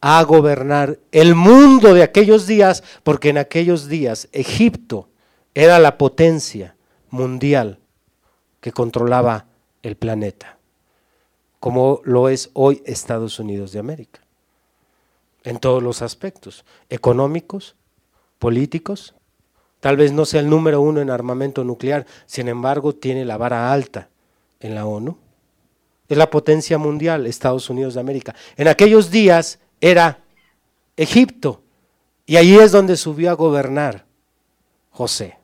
a gobernar el mundo de aquellos días, porque en aquellos días Egipto era la potencia mundial que controlaba el planeta, como lo es hoy Estados Unidos de América, en todos los aspectos, económicos, políticos. Tal vez no sea el número uno en armamento nuclear, sin embargo tiene la vara alta en la ONU. Es la potencia mundial, Estados Unidos de América. En aquellos días era Egipto, y allí es donde subió a gobernar José.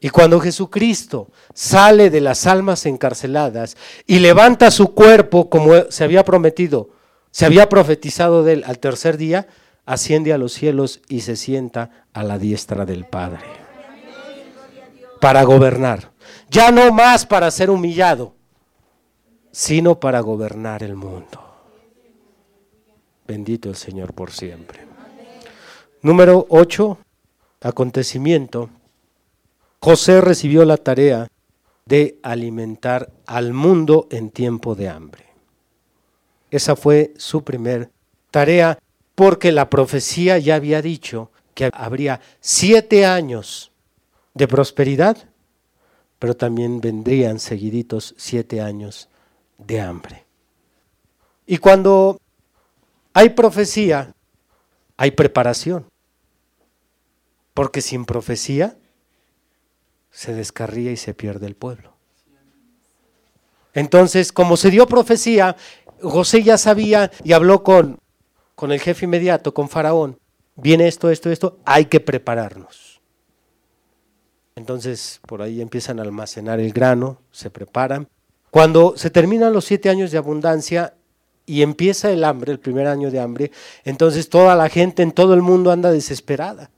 Y cuando Jesucristo sale de las almas encarceladas y levanta su cuerpo como se había prometido, se había profetizado de él al tercer día, asciende a los cielos y se sienta a la diestra del Padre para gobernar. Ya no más para ser humillado, sino para gobernar el mundo. Bendito el Señor por siempre. Número 8, acontecimiento José recibió la tarea de alimentar al mundo en tiempo de hambre. Esa fue su primer tarea porque la profecía ya había dicho que habría siete años de prosperidad, pero también vendrían seguiditos siete años de hambre. Y cuando hay profecía, hay preparación, porque sin profecía se descarría y se pierde el pueblo. Entonces, como se dio profecía, José ya sabía y habló con, con el jefe inmediato, con Faraón. Viene esto, esto, esto, hay que prepararnos. Entonces por ahí empiezan a almacenar el grano, se preparan. Cuando se terminan los siete años de abundancia y empieza el hambre, el primer año de hambre, entonces toda la gente en todo el mundo anda desesperada.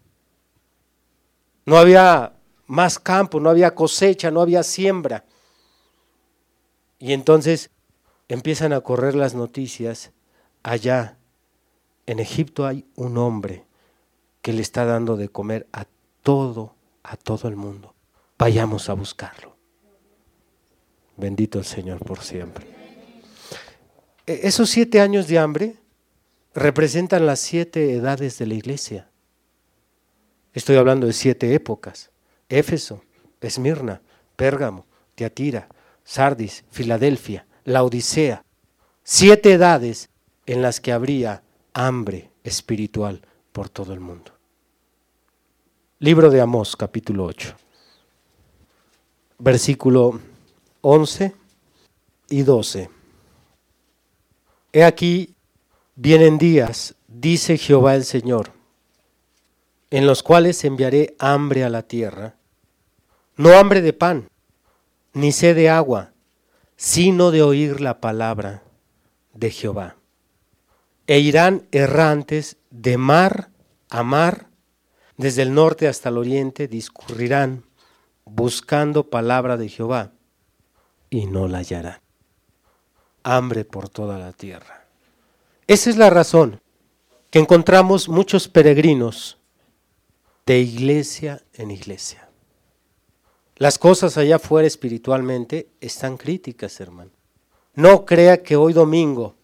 No había más campo, no había cosecha, no había siembra. Y entonces empiezan a correr las noticias, allá en Egipto hay un hombre que le está dando de comer a todo, a todo el mundo. Vayamos a buscarlo. Bendito el Señor por siempre. E, esos siete años de hambre representan las siete edades de la iglesia. Estoy hablando de siete épocas. Éfeso, Esmirna, Pérgamo, Teatira, Sardis, Filadelfia, la Odisea. Siete edades en las que habría hambre espiritual por todo el mundo. Libro de Amós, capítulo 8, versículo 11 y 12. He aquí, vienen días, dice Jehová el Señor, en los cuales enviaré hambre a la tierra, no hambre de pan, ni sed de agua, sino de oír la palabra de Jehová. E irán errantes de mar a mar, desde el norte hasta el oriente, discurrirán buscando palabra de Jehová y no la hallarán. Hambre por toda la tierra. Esa es la razón que encontramos muchos peregrinos de iglesia en iglesia. Las cosas allá afuera espiritualmente están críticas, hermano. No crea que hoy domingo,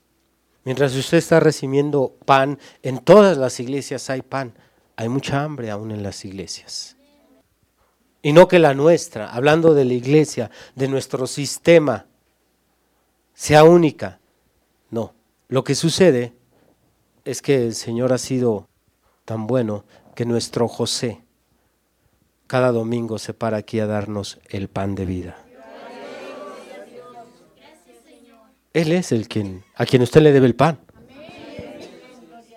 mientras usted está recibiendo pan, en todas las iglesias hay pan. Hay mucha hambre aún en las iglesias. Y no que la nuestra, hablando de la iglesia, de nuestro sistema, sea única. No, lo que sucede es que el Señor ha sido tan bueno que nuestro José cada domingo se para aquí a darnos el pan de vida. Él es el quien, a quien usted le debe el pan.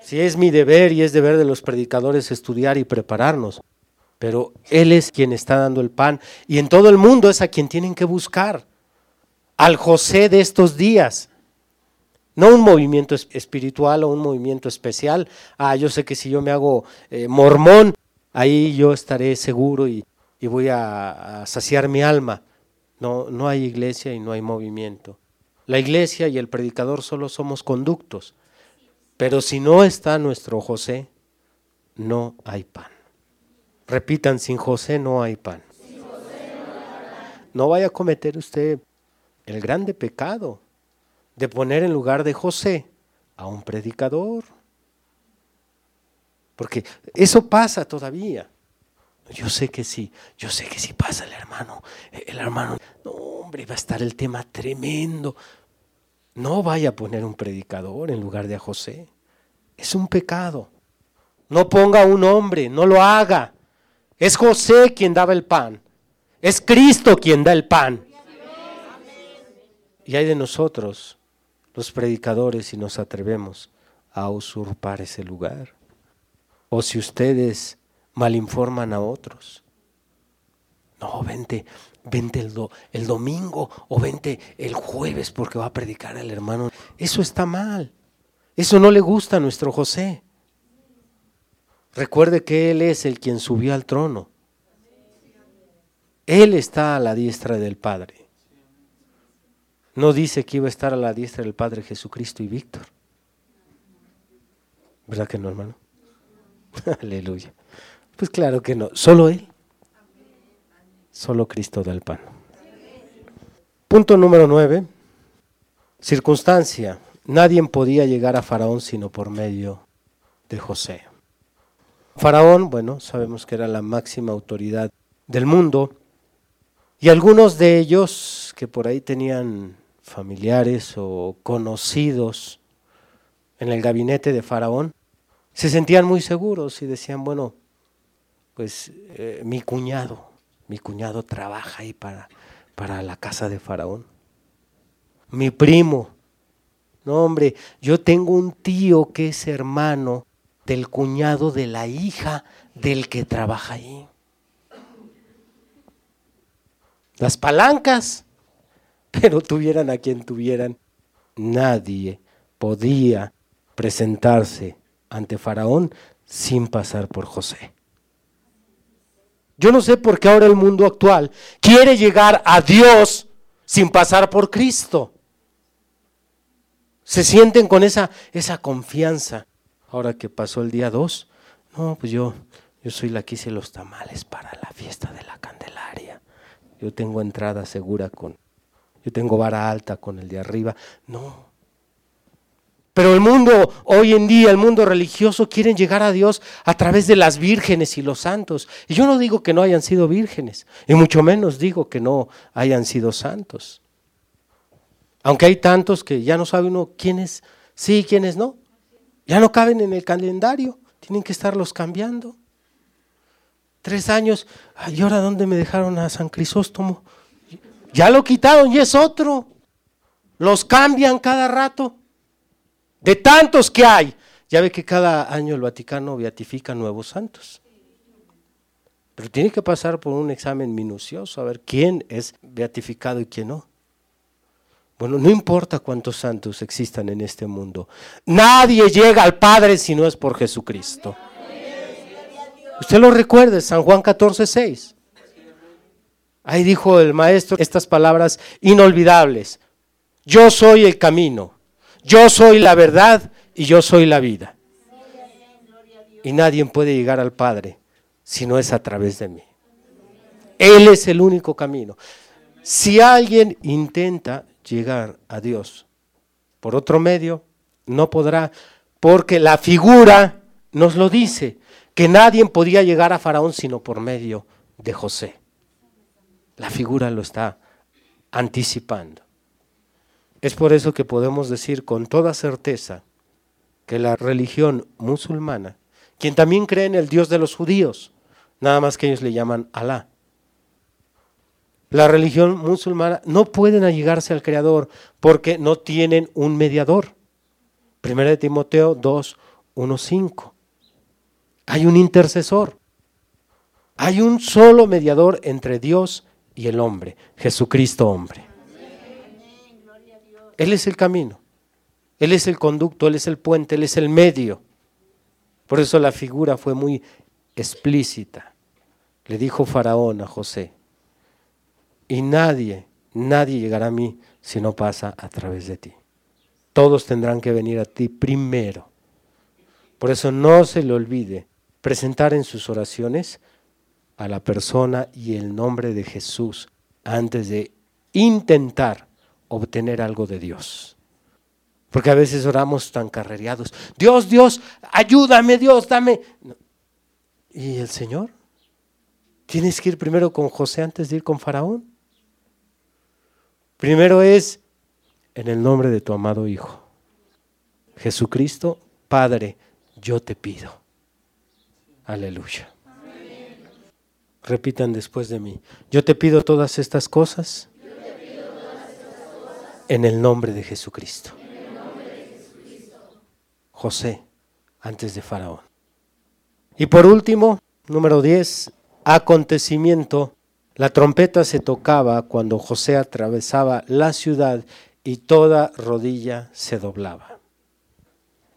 Si es mi deber y es deber de los predicadores estudiar y prepararnos, pero Él es quien está dando el pan y en todo el mundo es a quien tienen que buscar, al José de estos días. No un movimiento espiritual o un movimiento especial. Ah, yo sé que si yo me hago eh, mormón, ahí yo estaré seguro y, voy a, saciar mi alma. No, no hay iglesia y no hay movimiento. La iglesia y el predicador solo somos conductos. Pero si no está nuestro José, no hay pan. Repitan, sin José no hay pan. No vaya a cometer usted el grande pecado de poner en lugar de José a un predicador. Porque eso pasa todavía. Yo sé que sí, yo sé que sí pasa el hermano. El hermano, no hombre, va a estar el tema tremendo. No vaya a poner un predicador en lugar de a José. Es un pecado. No ponga un hombre, no lo haga. Es José quien daba el pan. Es Cristo quien da el pan. Y hay de nosotros, los predicadores, si nos atrevemos a usurpar ese lugar o si ustedes malinforman a otros. No, vente, vente el, el domingo o vente el jueves porque va a predicar el hermano. Eso está mal. Eso no le gusta a nuestro José. Recuerde que Él es el quien subió al trono. Él está a la diestra del Padre. No dice que iba a estar a la diestra del Padre Jesucristo y Víctor. ¿Verdad que no, hermano? Aleluya. Pues claro que no, solo Él. Solo Cristo da el pan. Punto número nueve. Circunstancia. Nadie podía llegar a Faraón sino por medio de José. Faraón, bueno, sabemos que era la máxima autoridad del mundo. Y algunos de ellos que por ahí tenían familiares o conocidos en el gabinete de Faraón, se sentían muy seguros y decían, bueno, pues eh, mi cuñado, mi cuñado trabaja ahí para, para la casa de Faraón. Mi primo, no hombre, yo tengo un tío que es hermano del cuñado de la hija del que trabaja ahí. las palancas, pero tuvieran a quien tuvieran, nadie podía presentarse ante Faraón sin pasar por José. Yo no sé por qué ahora el mundo actual quiere llegar a Dios sin pasar por Cristo. Se sienten con esa, esa confianza. Ahora que pasó el día 2, no, pues yo, yo soy la que hice los tamales para la fiesta de la Candelaria. Yo tengo entrada segura con, yo tengo vara alta con el de arriba. No, pero el mundo, hoy en día, el mundo religioso, quieren llegar a Dios a través de las vírgenes y los santos. Y yo no digo que no hayan sido vírgenes, y mucho menos digo que no hayan sido santos. Aunque hay tantos que ya no sabe uno quiénes sí y quiénes no. Ya no caben en el calendario, tienen que estarlos cambiando. Tres años, ¿y ahora dónde me dejaron a San Crisóstomo? Ya lo quitaron y es otro. Los cambian cada rato. De tantos que hay. Ya ve que cada año el Vaticano beatifica nuevos santos. Pero tiene que pasar por un examen minucioso a ver quién es beatificado y quién no. Bueno, no importa cuántos santos existan en este mundo. Nadie llega al Padre si no es por Jesucristo. Usted lo recuerda, San Juan 14, 6. Ahí dijo el maestro estas palabras inolvidables. Yo soy el camino, yo soy la verdad y yo soy la vida. Y nadie puede llegar al Padre si no es a través de mí. Él es el único camino. Si alguien intenta llegar a Dios por otro medio, no podrá, porque la figura nos lo dice, que nadie podía llegar a Faraón sino por medio de José. La figura lo está anticipando. Es por eso que podemos decir con toda certeza que la religión musulmana, quien también cree en el Dios de los judíos, nada más que ellos le llaman Alá, la religión musulmana no pueden allegarse al Creador porque no tienen un mediador. Primera de Timoteo 2, 1, 5. Hay un intercesor. Hay un solo mediador entre Dios y el hombre, Jesucristo hombre. Él es el camino, Él es el conducto, Él es el puente, Él es el medio. Por eso la figura fue muy explícita. Le dijo Faraón a José, y nadie, nadie llegará a mí si no pasa a través de ti. Todos tendrán que venir a ti primero. Por eso no se le olvide presentar en sus oraciones a la persona y el nombre de Jesús antes de intentar obtener algo de Dios. Porque a veces oramos tan carrereados. Dios, Dios, ayúdame, Dios, dame. ¿Y el Señor? ¿Tienes que ir primero con José antes de ir con Faraón? Primero es en el nombre de tu amado Hijo. Jesucristo, Padre, yo te pido. Aleluya. Repitan después de mí. Yo te pido todas estas cosas en el nombre de Jesucristo. José, antes de Faraón. Y por último, número 10, acontecimiento. La trompeta se tocaba cuando José atravesaba la ciudad y toda rodilla se doblaba.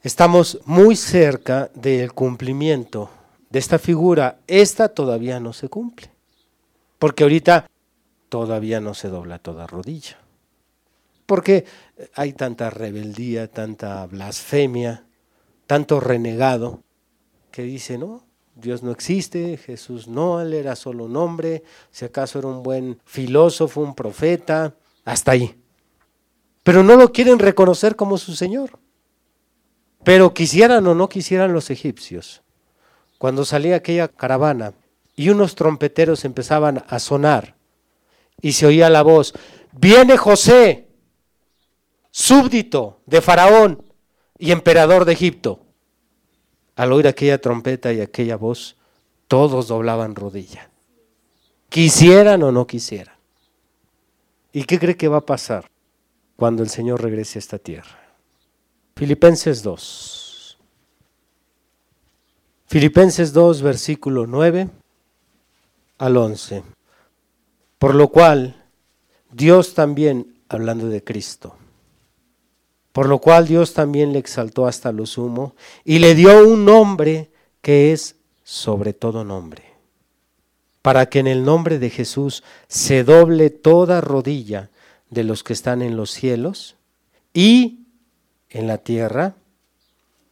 Estamos muy cerca del cumplimiento de esta figura. Esta todavía no se cumple, porque ahorita todavía no se dobla toda rodilla. Porque hay tanta rebeldía, tanta blasfemia, tanto renegado, que dice, no, Dios no existe, Jesús no, él era solo un hombre, si acaso era un buen filósofo, un profeta, hasta ahí. Pero no lo quieren reconocer como su Señor. Pero quisieran o no quisieran los egipcios, cuando salía aquella caravana y unos trompeteros empezaban a sonar y se oía la voz, viene José, súbdito de Faraón y emperador de Egipto. Al oír aquella trompeta y aquella voz, todos doblaban rodilla. Quisieran o no quisieran. ¿Y qué cree que va a pasar cuando el Señor regrese a esta tierra? Filipenses 2. Filipenses 2, versículo 9 al 11. Por lo cual, Dios también, hablando de Cristo, por lo cual Dios también le exaltó hasta lo sumo y le dio un nombre que es sobre todo nombre, para que en el nombre de Jesús se doble toda rodilla de los que están en los cielos y en la tierra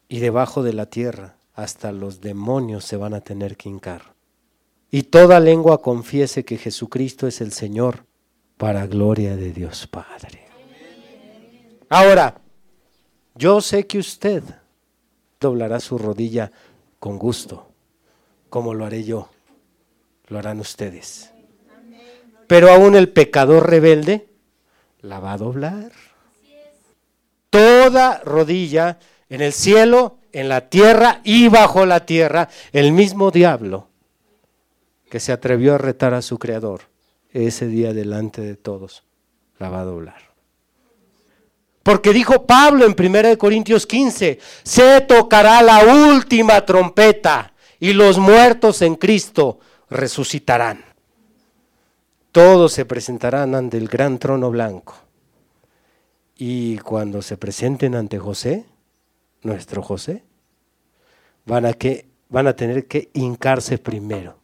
y debajo de la tierra, hasta los demonios se van a tener que hincar. Y toda lengua confiese que Jesucristo es el Señor, para gloria de Dios Padre. Ahora, yo sé que usted doblará su rodilla con gusto, como lo haré yo, lo harán ustedes. Pero aún el pecador rebelde la va a doblar. Toda rodilla en el cielo, en la tierra y bajo la tierra, el mismo diablo que se atrevió a retar a su creador ese día delante de todos, la va a doblar. Porque dijo Pablo en 1 Corintios 15, se tocará la última trompeta y los muertos en Cristo resucitarán. Todos se presentarán ante el gran trono blanco. Y cuando se presenten ante José, nuestro José, van a, que, van a tener que hincarse primero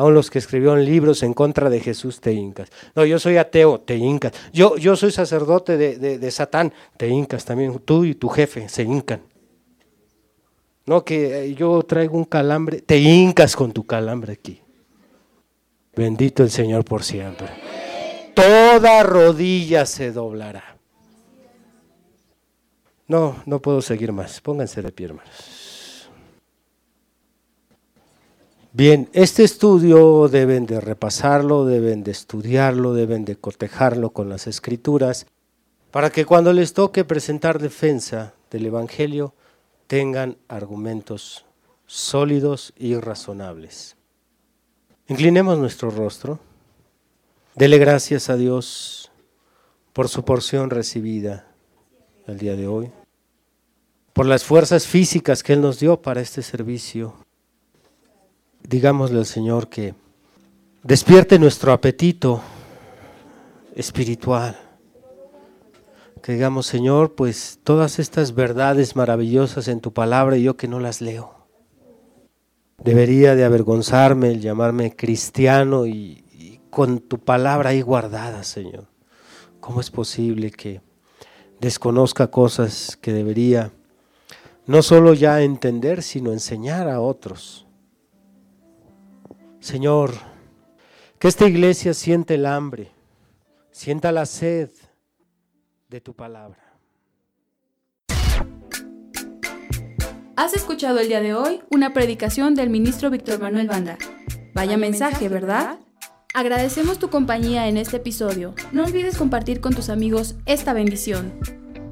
Aún los que escribieron libros en contra de Jesús te hincas. No, yo soy ateo, te hincas. Yo, yo soy sacerdote de, de Satán, te hincas también. Tú y tu jefe se hincan. No, que eh, yo traigo un calambre, te hincas con tu calambre aquí. Bendito el Señor por siempre. Toda rodilla se doblará. No, no puedo seguir más. Pónganse de pie, hermanos. Bien, este estudio deben de repasarlo, deben de estudiarlo, deben de cotejarlo con las escrituras, para que cuando les toque presentar defensa del Evangelio tengan argumentos sólidos y razonables. Inclinemos nuestro rostro, dele gracias a Dios por su porción recibida el día de hoy, por las fuerzas físicas que Él nos dio para este servicio digámosle al Señor que despierte nuestro apetito espiritual. Que digamos, Señor, pues todas estas verdades maravillosas en tu palabra y yo que no las leo. Debería de avergonzarme el llamarme cristiano y, y con tu palabra ahí guardada, Señor. ¿Cómo es posible que desconozca cosas que debería no solo ya entender, sino enseñar a otros? Señor, que esta iglesia siente el hambre, sienta la sed de tu palabra. Has escuchado el día de hoy una predicación del ministro Víctor Manuel Banda. Vaya mensaje, ¿verdad? Agradecemos tu compañía en este episodio. No olvides compartir con tus amigos esta bendición.